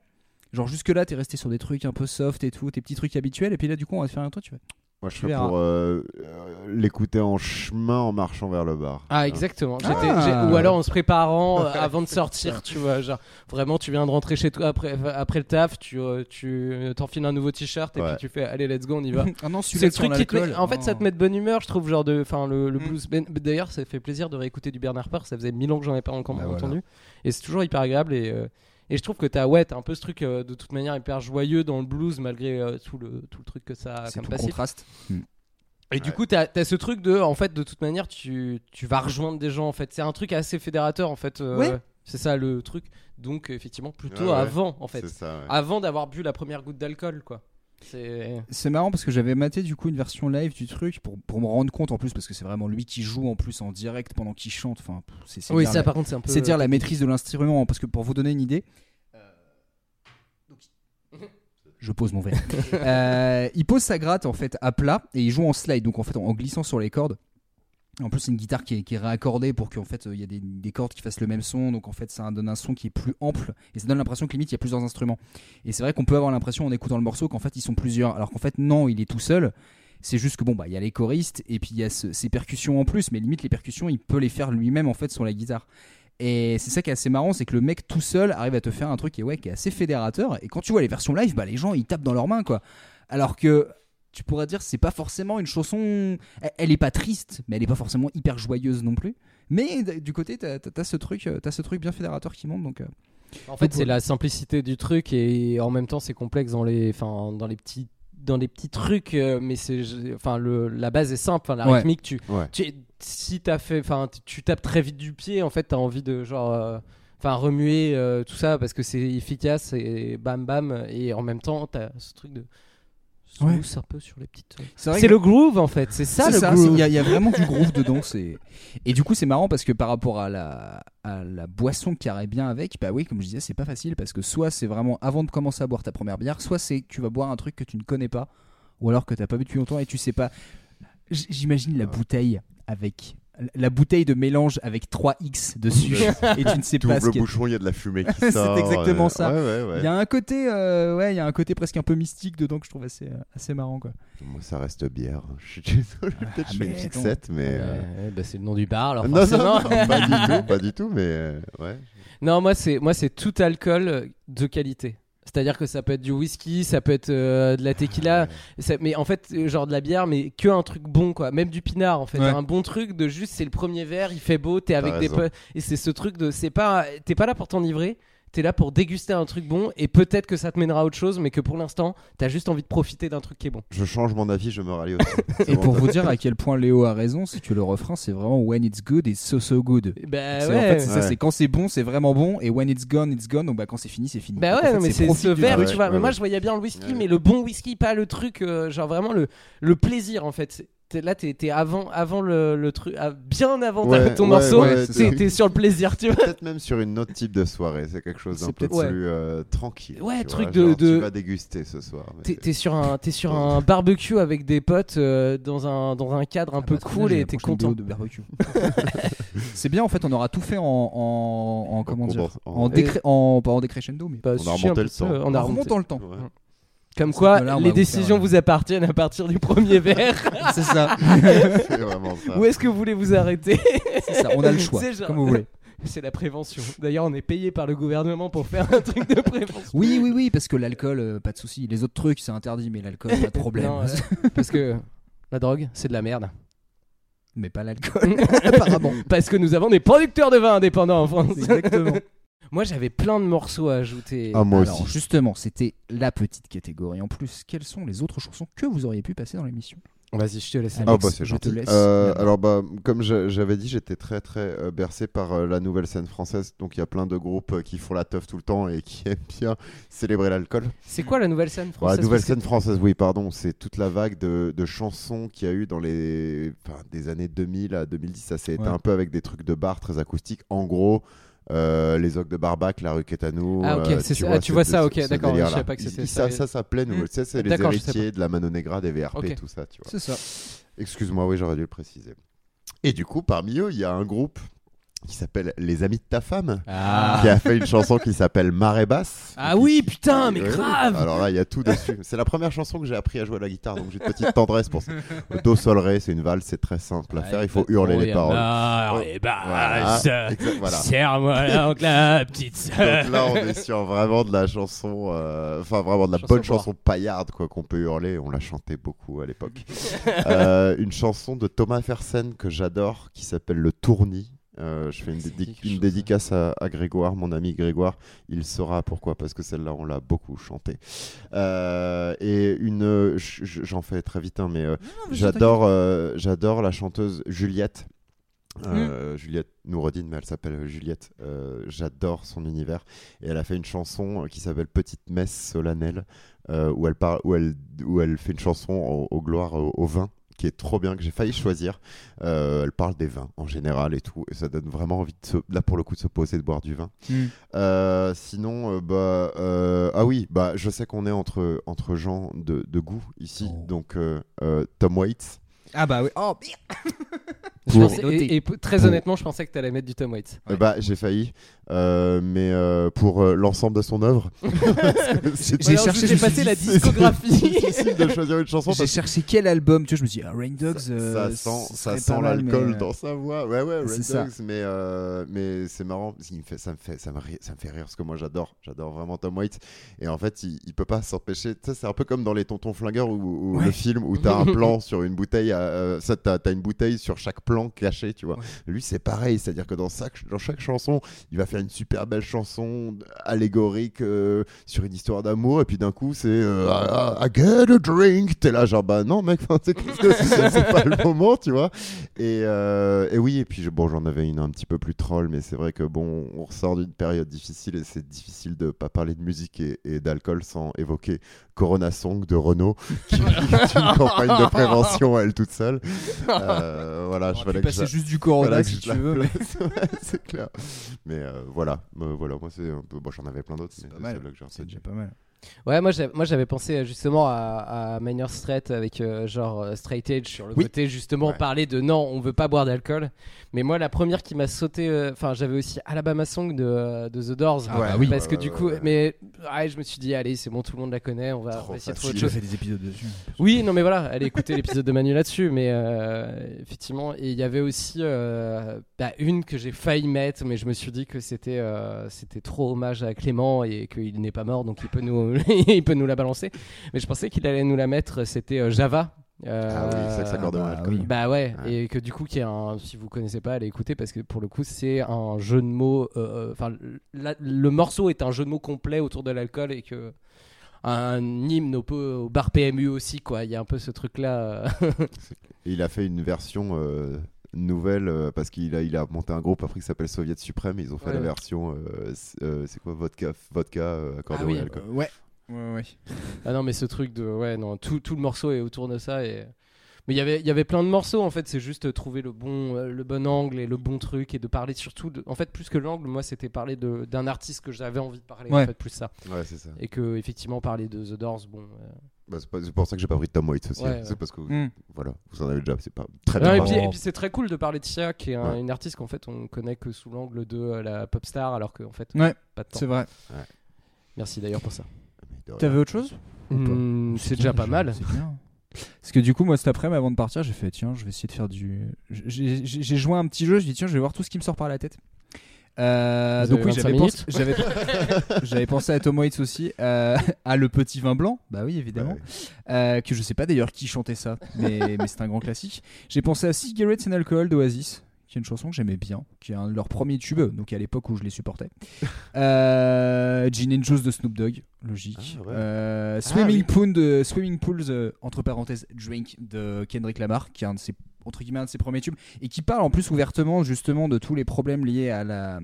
Genre jusque-là, t'es resté sur des trucs un peu soft et tout, tes petits trucs habituels, et puis là, du coup, on va te faire un truc, tu vas. Moi, je verras. pour euh, euh, l'écouter en chemin en marchant vers le bar. Ah, exactement. Ah. Ou alors en se préparant euh, avant de sortir, tu vois. Genre, vraiment, tu viens de rentrer chez toi après, après le taf, tu euh, tu t'enfiles un nouveau t-shirt et Ouais. puis tu fais allez, let's go, on y va. Ah non, C'est le truc qui te met- en fait, ça te met de bonne humeur, je trouve. Genre de, enfin, le, le Mm. blues. Ben- D'ailleurs, ça fait plaisir de réécouter du Bernard Peur. Ça faisait mille ans que j'en ai pas encore Bah, voilà. entendu, et c'est toujours hyper agréable. Et, euh, et je trouve que t'as ouais, t'as un peu ce truc euh, de toute manière hyper joyeux dans le blues malgré euh, tout le tout le truc que ça a comme tout passif. contraste. Et du coup, t'as as ce truc de, en fait, de toute manière, tu, tu vas rejoindre des gens. En fait, c'est un truc assez fédérateur. En fait, euh, Ouais. c'est ça le truc. Donc, effectivement, plutôt Ouais, ouais. avant, en fait, C'est ça, ouais. avant d'avoir bu la première goutte d'alcool, quoi. C'est marrant parce que j'avais maté du coup une version live du truc pour, pour me rendre compte en plus parce que c'est vraiment lui qui joue en plus en direct pendant qu'il chante. Enfin, c'est c'est oui, dire ça la- par contre, c'est un peu. c'est dire la maîtrise de l'instrument parce que pour vous donner une idée. euh, Je pose mon verre. Euh, il pose sa gratte en fait à plat et il joue en slide, donc en fait en glissant sur les cordes. En plus, c'est une guitare qui est, qui est réaccordée pour qu'en fait euh, il y a des, des cordes qui fassent le même son, donc en fait ça donne un son qui est plus ample et ça donne l'impression que limite il y a plusieurs instruments. Et c'est vrai qu'on peut avoir l'impression en écoutant le morceau qu'en fait ils sont plusieurs, alors qu'en fait non, il est tout seul. C'est juste que bon bah il y a les choristes et puis il y a ce- ces percussions en plus, mais limite les percussions il peut les faire lui-même en fait sur la guitare. Et c'est ça qui est assez marrant, c'est que le mec tout seul arrive à te faire un truc qui est, ouais, qui est assez fédérateur. Et quand tu vois les versions live, bah, les gens ils tapent dans leurs mains quoi. Alors que tu pourrais dire c'est pas forcément une chanson. Elle, elle est pas triste, mais elle est pas forcément hyper joyeuse non plus. Mais du côté, t'as as ce truc, euh, t'as ce truc bien fédérateur qui monte donc. euh, En fait, c'est la simplicité du truc et en même temps, c'est complexe dans les, enfin, dans les petits, dans les petits trucs. euh, mais c'est, enfin, le, la base est simple. Enfin, la Ouais. rythmique, tu, Ouais. tu, si t'as fait, enfin, tu- tu tapes très vite du pied. En fait, t'as envie de genre, euh, enfin, remuer euh, tout ça parce que c'est efficace et bam bam. Et en même temps, t'as ce truc de Ouais. smooth un peu sur les petites. vrai C'est que- le groove en fait. C'est ça C'est le ça, groove. il y, a- il y a vraiment du groove dedans. c'est- Et du coup, c'est marrant parce que par rapport à la, à la boisson qui irait bien avec, bah oui, comme je disais, c'est pas facile parce que soit c'est vraiment avant de commencer à boire ta première bière, soit c'est tu vas boire un truc que tu ne connais pas ou alors que t'as pas bu depuis longtemps et tu sais pas. J'imagine la bouteille avec la bouteille de mélange avec 3x dessus et tu ne sais Tu pas ouvres ce le bouchon, il y a de la fumée qui C'est sort. exactement euh, ça. Ouais, ouais, ouais. Il y a un côté, euh, ouais, il y a un côté presque un peu mystique dedans que je trouve assez, euh, assez marrant quoi. Moi, ça reste bière. Je suis désolé, peut-être je fais mais une set, mais. euh, bah, c'est le nom du bar. Alors Non, non, non, pas du tout, pas du tout, mais euh, ouais. Non, moi c'est moi c'est tout alcool de qualité. C'est-à-dire que ça peut être du whisky, ça peut être euh, de la tequila, ça- mais en fait euh, genre de la bière, mais que un truc bon quoi. Même du pinard en fait, Ouais. un bon truc de juste c'est le premier verre, il fait beau, t'es avec des raison. potes et c'est ce truc de c'est pas t'es pas là pour t'enivrer. T'es là pour déguster un truc bon et peut-être que ça te mènera à autre chose, mais que pour l'instant, t'as juste envie de profiter d'un truc qui est bon. Je change mon avis, je me rallie aussi. Et pour vous dire à quel point Léo a raison, c'est que le refrain c'est vraiment when it's good it's so so good. Bah C'est- ouais. En fait, c'est ça, c'est quand c'est bon, c'est vraiment bon, et when it's gone, it's gone. Donc bah quand c'est fini, c'est fini. Bah ouais, en fait, non, mais c'est ce verre, tu vois. ouais, mais moi, je voyais bien le whisky, Ouais. mais le bon whisky, pas le truc, euh, genre vraiment le, le plaisir en fait. Là, t'es t'es avant, avant le, le truc, ah, bien avant Ouais, ton ouais, morceau, ouais, t'es sur le plaisir, tu vois. Peut-être même sur une autre type de soirée, c'est quelque chose d'un peu plus euh, tranquille. Ouais, tu truc vois, de- genre, de- Tu vas déguster ce soir. T'es sur un, t'es sur un barbecue avec des potes euh, dans un, dans un cadre un Ah peu bah, cool et t'es content. BO de barbecue. c'est bien en fait, on aura tout fait en, en, en comment dire, en, en- décré- en pas en décrescendo, mais Bah, On a remonté le temps. On a en remonté. remontant le temps. Comme quoi, Là, les vous décisions faire, vous appartiennent à partir du premier verre. c'est ça, C'est vraiment ça. Où est-ce que vous voulez vous arrêter c'est ça. On a le choix, genre- comme vous voulez. C'est la prévention. D'ailleurs, on est payé par le gouvernement pour faire un truc de prévention. Oui, oui, oui, parce que l'alcool, euh, pas de souci. Les autres trucs, c'est interdit, mais l'alcool, pas de problème. Non, ouais. Parce que la drogue, c'est de la merde. Mais pas l'alcool, apparemment. Parce que nous avons des producteurs de vin indépendants en France. Exactement. Moi, j'avais plein de morceaux à ajouter. Ah, moi Alors, aussi. justement, c'était la petite catégorie. En plus, quelles sont les autres chansons que vous auriez pu passer dans l'émission? Vas-y, je te laisse. Alex, Ah bah c'est je te gentil. laisse Euh, alors bah comme j'avais dit, j'étais très très euh, bercé par euh, la nouvelle scène française. Donc il y a plein de groupes euh, qui font la teuf tout le temps et qui aiment bien célébrer l'alcool. C'est quoi la nouvelle scène Ouais, française? la nouvelle scène française, oui, pardon, c'est toute la vague de, de chansons qu'il y a eu dans les enfin, des années 2000 à 2010. Ça s'est été Ouais. un peu avec des trucs de bar très acoustiques. En gros. Euh, les Ocs de Barbac, la rue Quétanou. Ah, ok, euh, tu ça. vois, Ah, tu vois ça, ok, d'accord, je délire-là. savais pas que c'était Ils- ça. Ça, ça s'appelait, nous, sais, c'est les héritiers de la Manon Negra, des VRP, Ok. tout ça, tu vois. C'est ça. Excuse-moi, oui, j'aurais dû le préciser. Et du coup, parmi eux, il y a un groupe qui s'appelle Les Amis de ta femme, Ah. qui a fait une chanson qui s'appelle Marée Basse. Ah oui, putain, mais grave Alors là, il y a tout dessus. C'est la première chanson que j'ai appris à jouer à la guitare, donc j'ai une petite tendresse pour ça. Do sol ré, c'est une valse, c'est très simple à faire. Il faut hurler les paroles. Ah, Oh, voilà. voilà. Serre-moi donc la petite sœur. Donc là, on est sur vraiment de la chanson, euh, enfin vraiment de la Chanson bonne chanson paillarde quoi qu'on peut hurler. On la chantait beaucoup à l'époque. Euh, une chanson de Thomas Fersen que j'adore, qui s'appelle Le Tournis. Euh, je fais une, dédi- une chose, dédicace à, à Grégoire, mon ami Grégoire. Il saura pourquoi, parce que celle-là, on l'a beaucoup chantée. Euh, et une, j'en fais très vite, hein, mais euh, mais j'adore, j'adore la chanteuse Juliette. Euh, Juliette Noureddin, mais elle s'appelle Juliette. Euh, J'adore son univers. Et elle a fait une chanson qui s'appelle Petite messe solennelle, euh, où, elle parle, où, elle, où elle fait une chanson au, au gloire au, au vin, qui est trop bien, que j'ai failli choisir. Euh, elle parle des vins en général et tout. Et ça donne vraiment envie, de se, là pour le coup, de se poser, de boire du vin. Mm. Euh, sinon, euh, bah, euh, ah oui, bah, je sais qu'on est entre, entre gens de, de goût ici. Oh. Donc, euh, euh, Tom Waits. Ah bah oui. Oh, merde. Je Pour- pensais- et, très pour- honnêtement, je pensais que t'allais mettre du Tom Waits. Euh, Bah, j'ai failli, euh, mais euh, pour euh, l'ensemble de son œuvre, J'ai cherché, je je me vous ai suis passé la discographie. difficile de choisir une chanson J'ai cherché quel album, tu vois, je me dit, ah, Rain Dogs, ça, euh, ça sent, ça l'alcool mais, dans sa voix. Ouais, ouais, c'est ça. Mais, euh, mais c'est marrant, il me fait, ça, me fait, ça, me ri- ça me fait rire parce que moi j'adore, j'adore vraiment Tom Waits. Et en fait, il, il peut pas s'empêcher. Tu sais, c'est un peu comme dans Les Tontons Flingueurs ou, Ouais. le film où t'as un plan sur une bouteille, ça, t'as as une bouteille sur chaque plan caché, tu vois. Lui, c'est pareil, c'est-à-dire que dans chaque, dans chaque chanson, il va faire une super belle chanson allégorique euh, sur une histoire d'amour, et puis d'un coup, c'est euh, I, I get a drink. T'es là, genre, bah non, mec, c'est pas le moment, tu vois. Et, euh, et oui, et puis bon, j'en avais une un petit peu plus troll, mais c'est vrai que bon, on ressort d'une période difficile et c'est difficile de pas parler de musique et, et d'alcool sans évoquer Corona Song de Renault, qui, est une campagne de prévention à elle toute seule. Euh, voilà, je fallait passer la- juste du Corona si tu veux. mais- c'est clair. Mais euh, voilà, Euh, voilà, moi c'est un peu. Bon, j'en avais plein d'autres, mais c'est que j'ai déjà pas mal. Ouais, moi j'avais, pensé euh, justement à, à Minor Threat avec euh, genre euh, Straight Edge sur le Oui. côté justement Ouais. parler de non, on veut pas boire d'alcool. Mais moi la première qui m'a sauté, euh, enfin j'avais aussi Alabama Song de, de The Doors. Ah bah oui. Parce que du coup, mais ouais, je me suis dit allez c'est bon, tout le monde la connaît, on va, Trop essayer de trouver autre Tu as chose. fait des épisodes dessus. Oui, non mais voilà, allez écouter l'épisode de Manu là-dessus, mais euh, effectivement, et il y avait aussi euh, bah, une que j'ai failli mettre, mais je me suis dit que c'était euh, c'était trop hommage à Clément et qu'il n'est pas mort, donc il peut nous il peut nous la balancer. Mais je pensais qu'il allait nous la mettre, c'était euh, Java. Ah oui, ça bah oui. Bah ouais, Ouais. et que du coup, qui est un, si vous connaissez pas, allez écouter parce que pour le coup, c'est un jeu de mots. euh, euh, Enfin, le morceau est un jeu de mots complet autour de l'alcool et que un hymne au, bar PMU aussi, quoi. Il y a un peu ce truc-là. euh. Il a fait une version euh, nouvelle euh, parce qu'il a, il a monté un groupe après qui s'appelle Soviet Suprême. Ils ont fait Ouais, la ouais. version, euh, c'est euh, c'est quoi, vodka, vodka euh, accordé Ah oui. alcool. Euh, ouais. Ouais, ouais. ah non, mais ce truc de. Ouais, non, tout, tout le morceau est autour de ça. Et... Mais il y avait- il y avait plein de morceaux, en fait. C'est juste trouver le bon, le bon angle et le bon truc et de parler surtout. De... En fait, plus que l'angle, moi, c'était parler de- d'un artiste que j'avais envie de parler. Ouais. En fait, plus ça. Ouais, c'est ça. Et que, effectivement, parler de The Doors, bon. euh, Bah, c'est pas- c'est pour ça que j'ai pas pris de Tom Waits aussi. Ouais, ouais. C'est parce que Mm. voilà, vous en avez déjà. C'est pas très Non, bien. et puis, et puis c'est très cool de parler de Sia, qui est un- Ouais. une artiste qu'en fait on connaît que sous l'angle de euh, la pop star, alors qu'en fait, Ouais, pas de temps. c'est vrai. Merci d'ailleurs pour ça. T'avais autre chose Hmm, c'est déjà pas mal. C'est bien. Parce que du coup, moi cet après-midi, avant de partir, j'ai fait tiens, je vais essayer de faire du. J'ai j'ai- j'ai joué à un petit jeu, je dis tiens, je vais voir tout ce qui me sort par la tête. Euh, donc oui, 25 j'avais pensé, j'avais, j'avais pensé à Tom Waits aussi, euh, à le petit vin blanc, bah oui évidemment, Euh, que je sais pas d'ailleurs qui chantait ça, mais, mais c'est un grand classique. J'ai pensé à Cigarettes and Alcohol d'Oasis, qui est une chanson que j'aimais bien, qui est un de leurs premiers tubes, donc à l'époque où je les supportais. Euh, Gin and Juice de Snoop Dogg, logique. Ah, ouais. Euh, Ah, Swimming, oui. Pool de, Swimming Pools, euh, entre parenthèses, Drink de Kendrick Lamar, qui est un de ses, entre guillemets, un de ses premiers tubes, et qui parle en plus ouvertement justement de tous les problèmes liés à la.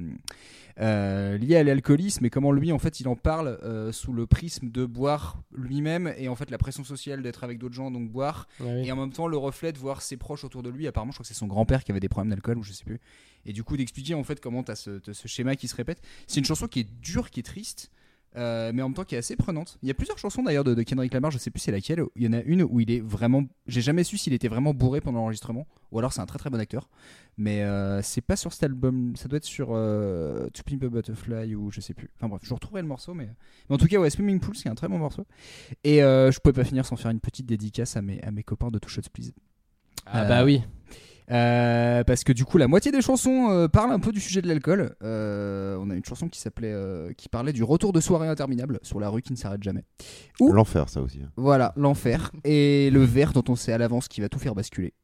euh, liés à l'alcoolisme et comment lui en fait il en parle euh, sous le prisme de boire lui-même et en fait la pression sociale d'être avec d'autres gens donc boire Ouais, oui. et en même temps le reflet de voir ses proches autour de lui apparemment je crois que c'est son grand-père qui avait des problèmes d'alcool ou je sais plus et du coup d'expliquer en fait comment ce, t'as ce schéma qui se répète c'est une chanson qui est dure qui est triste euh, mais en même temps qui est assez prenante. Il y a plusieurs chansons d'ailleurs de, Kendrick Lamar, je sais plus c'est laquelle. Il y en a une où il est vraiment. J'ai jamais su s'il était vraiment bourré pendant l'enregistrement, ou alors c'est un très très bon acteur. Mais euh, c'est pas sur cet album, ça doit être sur euh, To Pimp a Butterfly ou je sais plus. Enfin bref, je retrouverai le morceau, mais, mais en tout cas, ouais, Swimming Pool, c'est un très bon morceau. Et euh, je pouvais pas finir sans faire une petite dédicace à mes, à mes copains de Two Shots Please. Ah bah oui. Euh, parce que du coup, la moitié des chansons euh, parlent un peu du sujet de l'alcool. Euh, on a une chanson qui s'appelait, euh, qui parlait du retour de soirée interminable sur la rue qui ne s'arrête jamais. Ou L'enfer, ça aussi. hein. voilà, l'enfer et le verre dont on sait à l'avance qui va tout faire basculer,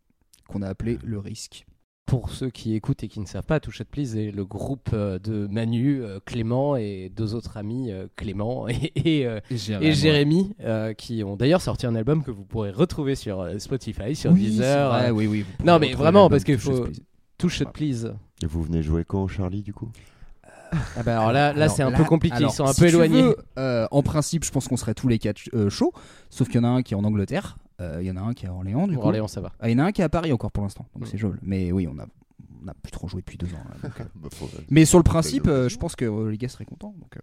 qu'on a appelé le risque. Pour ceux qui écoutent et qui ne savent pas, Touch It Please est le groupe euh, de Manu, euh, Clément et deux autres amis, euh, Clément et, et, euh, Et Jérémy. et Jérémy, euh, qui ont d'ailleurs sorti un album que vous pourrez retrouver sur Spotify, sur Oui, Deezer. vrai, euh. oui, oui, Non, mais vraiment, parce qu'il faut. Please. Touch It Please. Et vous venez jouer quand, Charlie, du coup? Ah bah alors là, là c'est un là- peu compliqué, alors, ils sont un si peu éloignés. veux, euh, en principe, je pense qu'on serait tous les quatre euh, chauds, sauf qu'il y en a un qui est en Angleterre, il y en a un qui est à Orléans, du coup. Orléans, ça va. Ah, il y en a un qui est à Paris encore pour l'instant, donc Mm. c'est jouable. Mais oui, on a, on a plus trop joué depuis deux ans. là, donc, euh. Bah, faut- Mais sur le principe, euh, je pense que euh, les gars seraient contents. Donc, euh,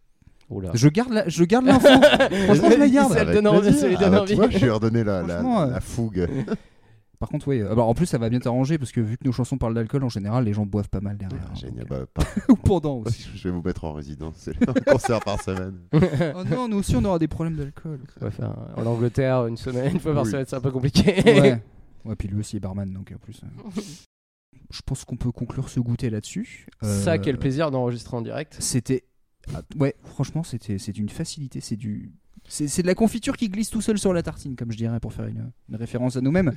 Oula. je garde la- je garde l'info. Franchement, je la garde. Ça le Avec donne envie, plaisir. ça lui Ah donne bah, envie. Tu vois, je lui ai redonné la, la, Franchement, la euh, fougue. Par contre, oui. euh, alors, en plus, ça va bien t'arranger parce que vu que nos chansons parlent d'alcool, en général, les gens boivent pas mal derrière. hein, Génial. donc, Bah, pas- Ou pendant aussi. Je vais vous mettre en résidence. C'est un concert par semaine. oh non, nous aussi, on aura des problèmes d'alcool. En Angleterre une semaine, une fois par Oui. semaine, c'est un peu compliqué. ouais. Ouais, puis lui aussi est barman, donc en plus. euh, Je pense qu'on peut conclure ce goûter là-dessus. Ça, Euh, quel plaisir d'enregistrer en direct. C'était. ah, Ouais, franchement, c'était c'est une facilité. C'est du. C'est de la confiture qui glisse tout seul sur la tartine, comme je dirais, pour faire une, une référence à nous-mêmes.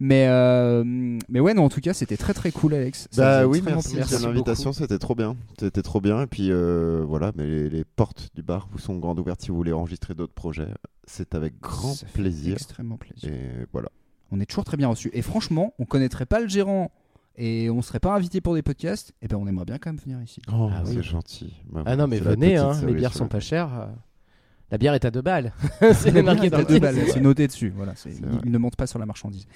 mais, euh, mais ouais, non, en tout cas, c'était très très cool, Alex. Ça Bah oui, merci, plaisir. de l'invitation, c'était trop bien. C'était trop bien. Et puis euh, voilà, mais les, les portes du bar vous sont grandes ouvertes si vous voulez enregistrer d'autres projets. C'est avec grand Ça fait plaisir. Extrêmement plaisir. Et voilà. On est toujours très bien reçus. Et franchement, on connaîtrait pas le gérant et on serait pas invité pour des podcasts. Et ben, on aimerait bien quand même venir ici. Oh, Ah oui. c'est gentil. Bah, Ah non, mais venez, hein, les bières sont pas chères. La bière est à deux balles. c'est marqué dans T'as le deux titre. balles, c'est noté dessus. Voilà, il ne monte pas sur la marchandise.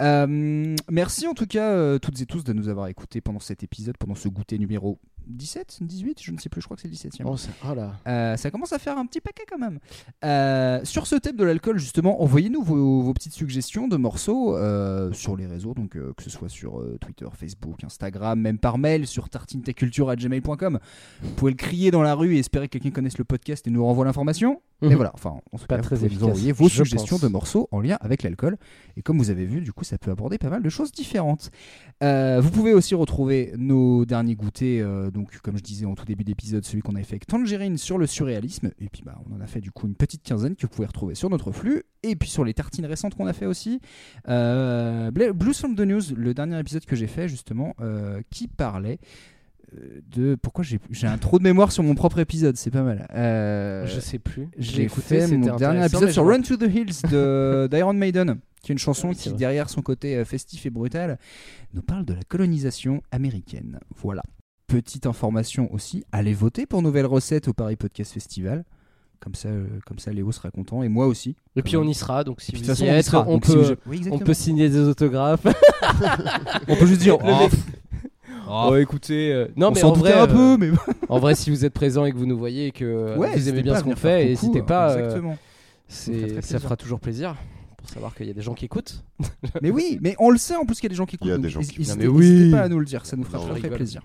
Euh, merci en tout cas euh, toutes et tous de nous avoir écoutés pendant cet épisode, pendant ce goûter numéro 17, 18, je ne sais plus, je crois que c'est le 17 e Oh, ça- oh là. Euh, ça commence à faire un petit paquet quand même. Euh, sur ce thème de l'alcool, justement, envoyez-nous vos, vos petites suggestions de morceaux euh, sur les réseaux, donc que ce soit sur Twitter, Facebook, Instagram, même par mail sur tartineteculture@gmail.com. Vous pouvez le crier dans la rue et espérer que quelqu'un connaisse le podcast et nous renvoie l'information. Mhm. voilà, enfin, en tout Pas très vous efficace, envoyer vos suggestions pense. de morceaux en lien avec l'alcool. Et comme vous avez vu, du coup, ça peut aborder pas mal de choses différentes. Euh, vous pouvez aussi retrouver nos derniers goûters, euh, donc comme je disais en tout début d'épisode, celui qu'on avait fait avec Tangerine sur le surréalisme, et puis bah, on en a fait du coup une petite quinzaine que vous pouvez retrouver sur notre flux, et puis sur les tartines récentes qu'on a fait aussi, euh, Blues from the News, le dernier épisode que j'ai fait justement, euh, qui parlait de pourquoi j'ai un trou de mémoire sur mon propre épisode, c'est pas mal. Euh, Je sais plus. J'ai écouté, mon dernier épisode sur Run to the Hills d'Iron Maiden, qui est une chanson Ah oui, qui, vrai. derrière son côté euh, festif et brutal, nous parle de la colonisation américaine. Voilà. Petite information aussi, allez voter pour Nouvelle Recette au Paris Podcast Festival. Comme ça, euh, comme ça, Léo sera content et moi aussi. Et puis on y sera, donc si vous y façon, on sera, on si peut, Oui, on peut signer des autographes. On peut juste dire. Le oh, oh, Oh, écoutez, euh, non on mais en vrai, un euh, peu, mais en vrai, si vous êtes présent et que vous nous voyez et que euh, ouais, vous aimez bien ce qu'on fait, n'hésitez pas. euh, Exactement. Ça fera toujours plaisir pour savoir qu'il y a des gens qui écoutent. Mais oui, mais on le sait en plus qu'il y a des gens qui écoutent. Il y a des gens qui n'hésitez- écoutent. n'hésitez oui. pas à nous le dire, ça nous fera très, on plaisir.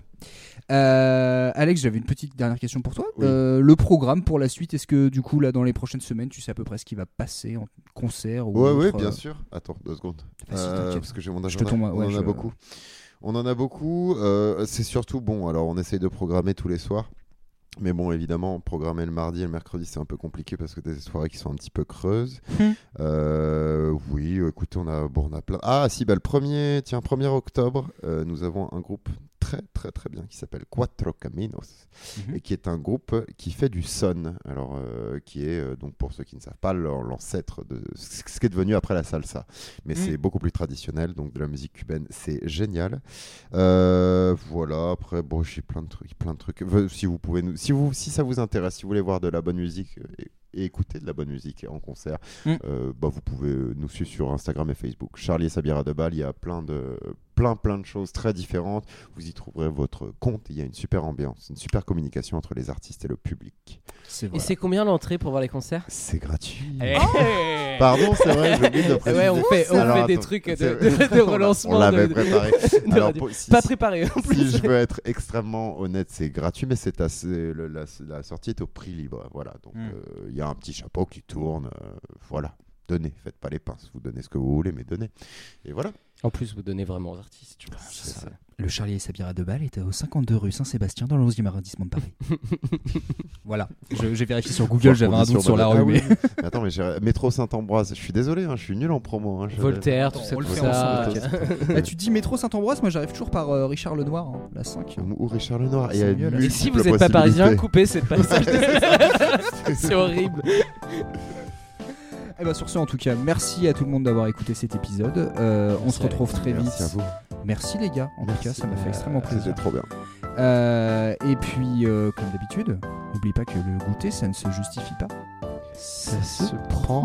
Euh, Alex, j'avais une petite dernière question pour toi. Oui. Euh, le programme pour la suite, est-ce que du coup là dans les prochaines semaines, tu sais à peu près ce qui va passer en concert ou Ouais, ouais, autre, bien euh, sûr. Attends, deux secondes. Euh, t'inquiète. parce que j'ai mon Je agenda. te tombe, on ouais, en je- a beaucoup. On en a beaucoup. euh, c'est surtout bon. Alors, on essaye de programmer tous les soirs. Mais bon, évidemment, programmer le mardi et le mercredi, c'est un peu compliqué parce que des soirées qui sont un petit peu creuses. Hmm. Euh, oui, écoutez, on a, bon, on a plein. Ah, si, bah, le premier, tiens, 1er octobre, euh, nous avons un groupe très, très, très bien qui s'appelle Cuatro Caminos Mhm. et qui est un groupe qui fait du son. Alors, euh, qui est, euh, donc, pour ceux qui ne savent pas, l'an- l'ancêtre de ce qui est devenu après la salsa. Mais Mm. c'est beaucoup plus traditionnel, donc de la musique cubaine, c'est génial. Euh, voilà, après, bon, j'ai plein de trucs, plein de trucs. Si vous pouvez nous, si vous, si ça vous intéresse, si vous voulez voir de la bonne musique et, et écouter de la bonne musique en concert, Mm. euh, bah, vous pouvez nous suivre sur Instagram et Facebook. Charlie et Sabira de Bâle, il y a plein de, plein, plein de choses très différentes. Vous y trouverez votre compte. Il y a une super ambiance, une super communication entre les artistes et le public. C'est Et c'est combien l'entrée pour voir les concerts? C'est gratuit. Eh. Pardon, c'est vrai, j'ai oublié de préciser. Ouais, on fait, on Alors, fait des attends, trucs de, c'est- de- de relancement. On l'avait de- préparé. de Alors, radio. pour- si- Pas préparé en plus. Si je veux être extrêmement honnête, c'est gratuit, mais c'est assez, le- la, la sortie est au prix libre. Voilà, donc Mm. euh, il y a un petit chapeau qui tourne. euh, voilà, donnez, faites pas les pinces, vous donnez ce que vous voulez, mais donnez. Et voilà. En plus, vous donnez vraiment aux artistes. Tu vois. C'est ça. Le Charlie et Sabira de Bâle était au 52 rue Saint-Sébastien dans le 11e arrondissement de Paris. voilà, j'ai vérifié sur Google, j'avais un doute sur la rue. Ah mais- Attends, mais j'ai- métro Saint-Ambroise, je suis désolé, hein, je suis nul en promo. hein, Voltaire, tout ça, ensemble. Bah, tu dis métro Saint-Ambroise, moi j'arrive toujours par euh, Richard Lenoir, hein, la 5. Ou Richard Lenoir. Là. Et si vous n'êtes pas parisien, coupez cette passage. C'est horrible. Eh ben, sur ce, en tout cas, merci à tout le monde d'avoir écouté cet épisode. Euh, on se retrouve très vite. Merci à vous. Merci les gars, en tout cas, ça m'a fait extrêmement plaisir. C'était trop bien. Euh, et puis, euh, comme d'habitude, n'oublie pas que le goûter, ça ne se justifie pas. Ça se prend.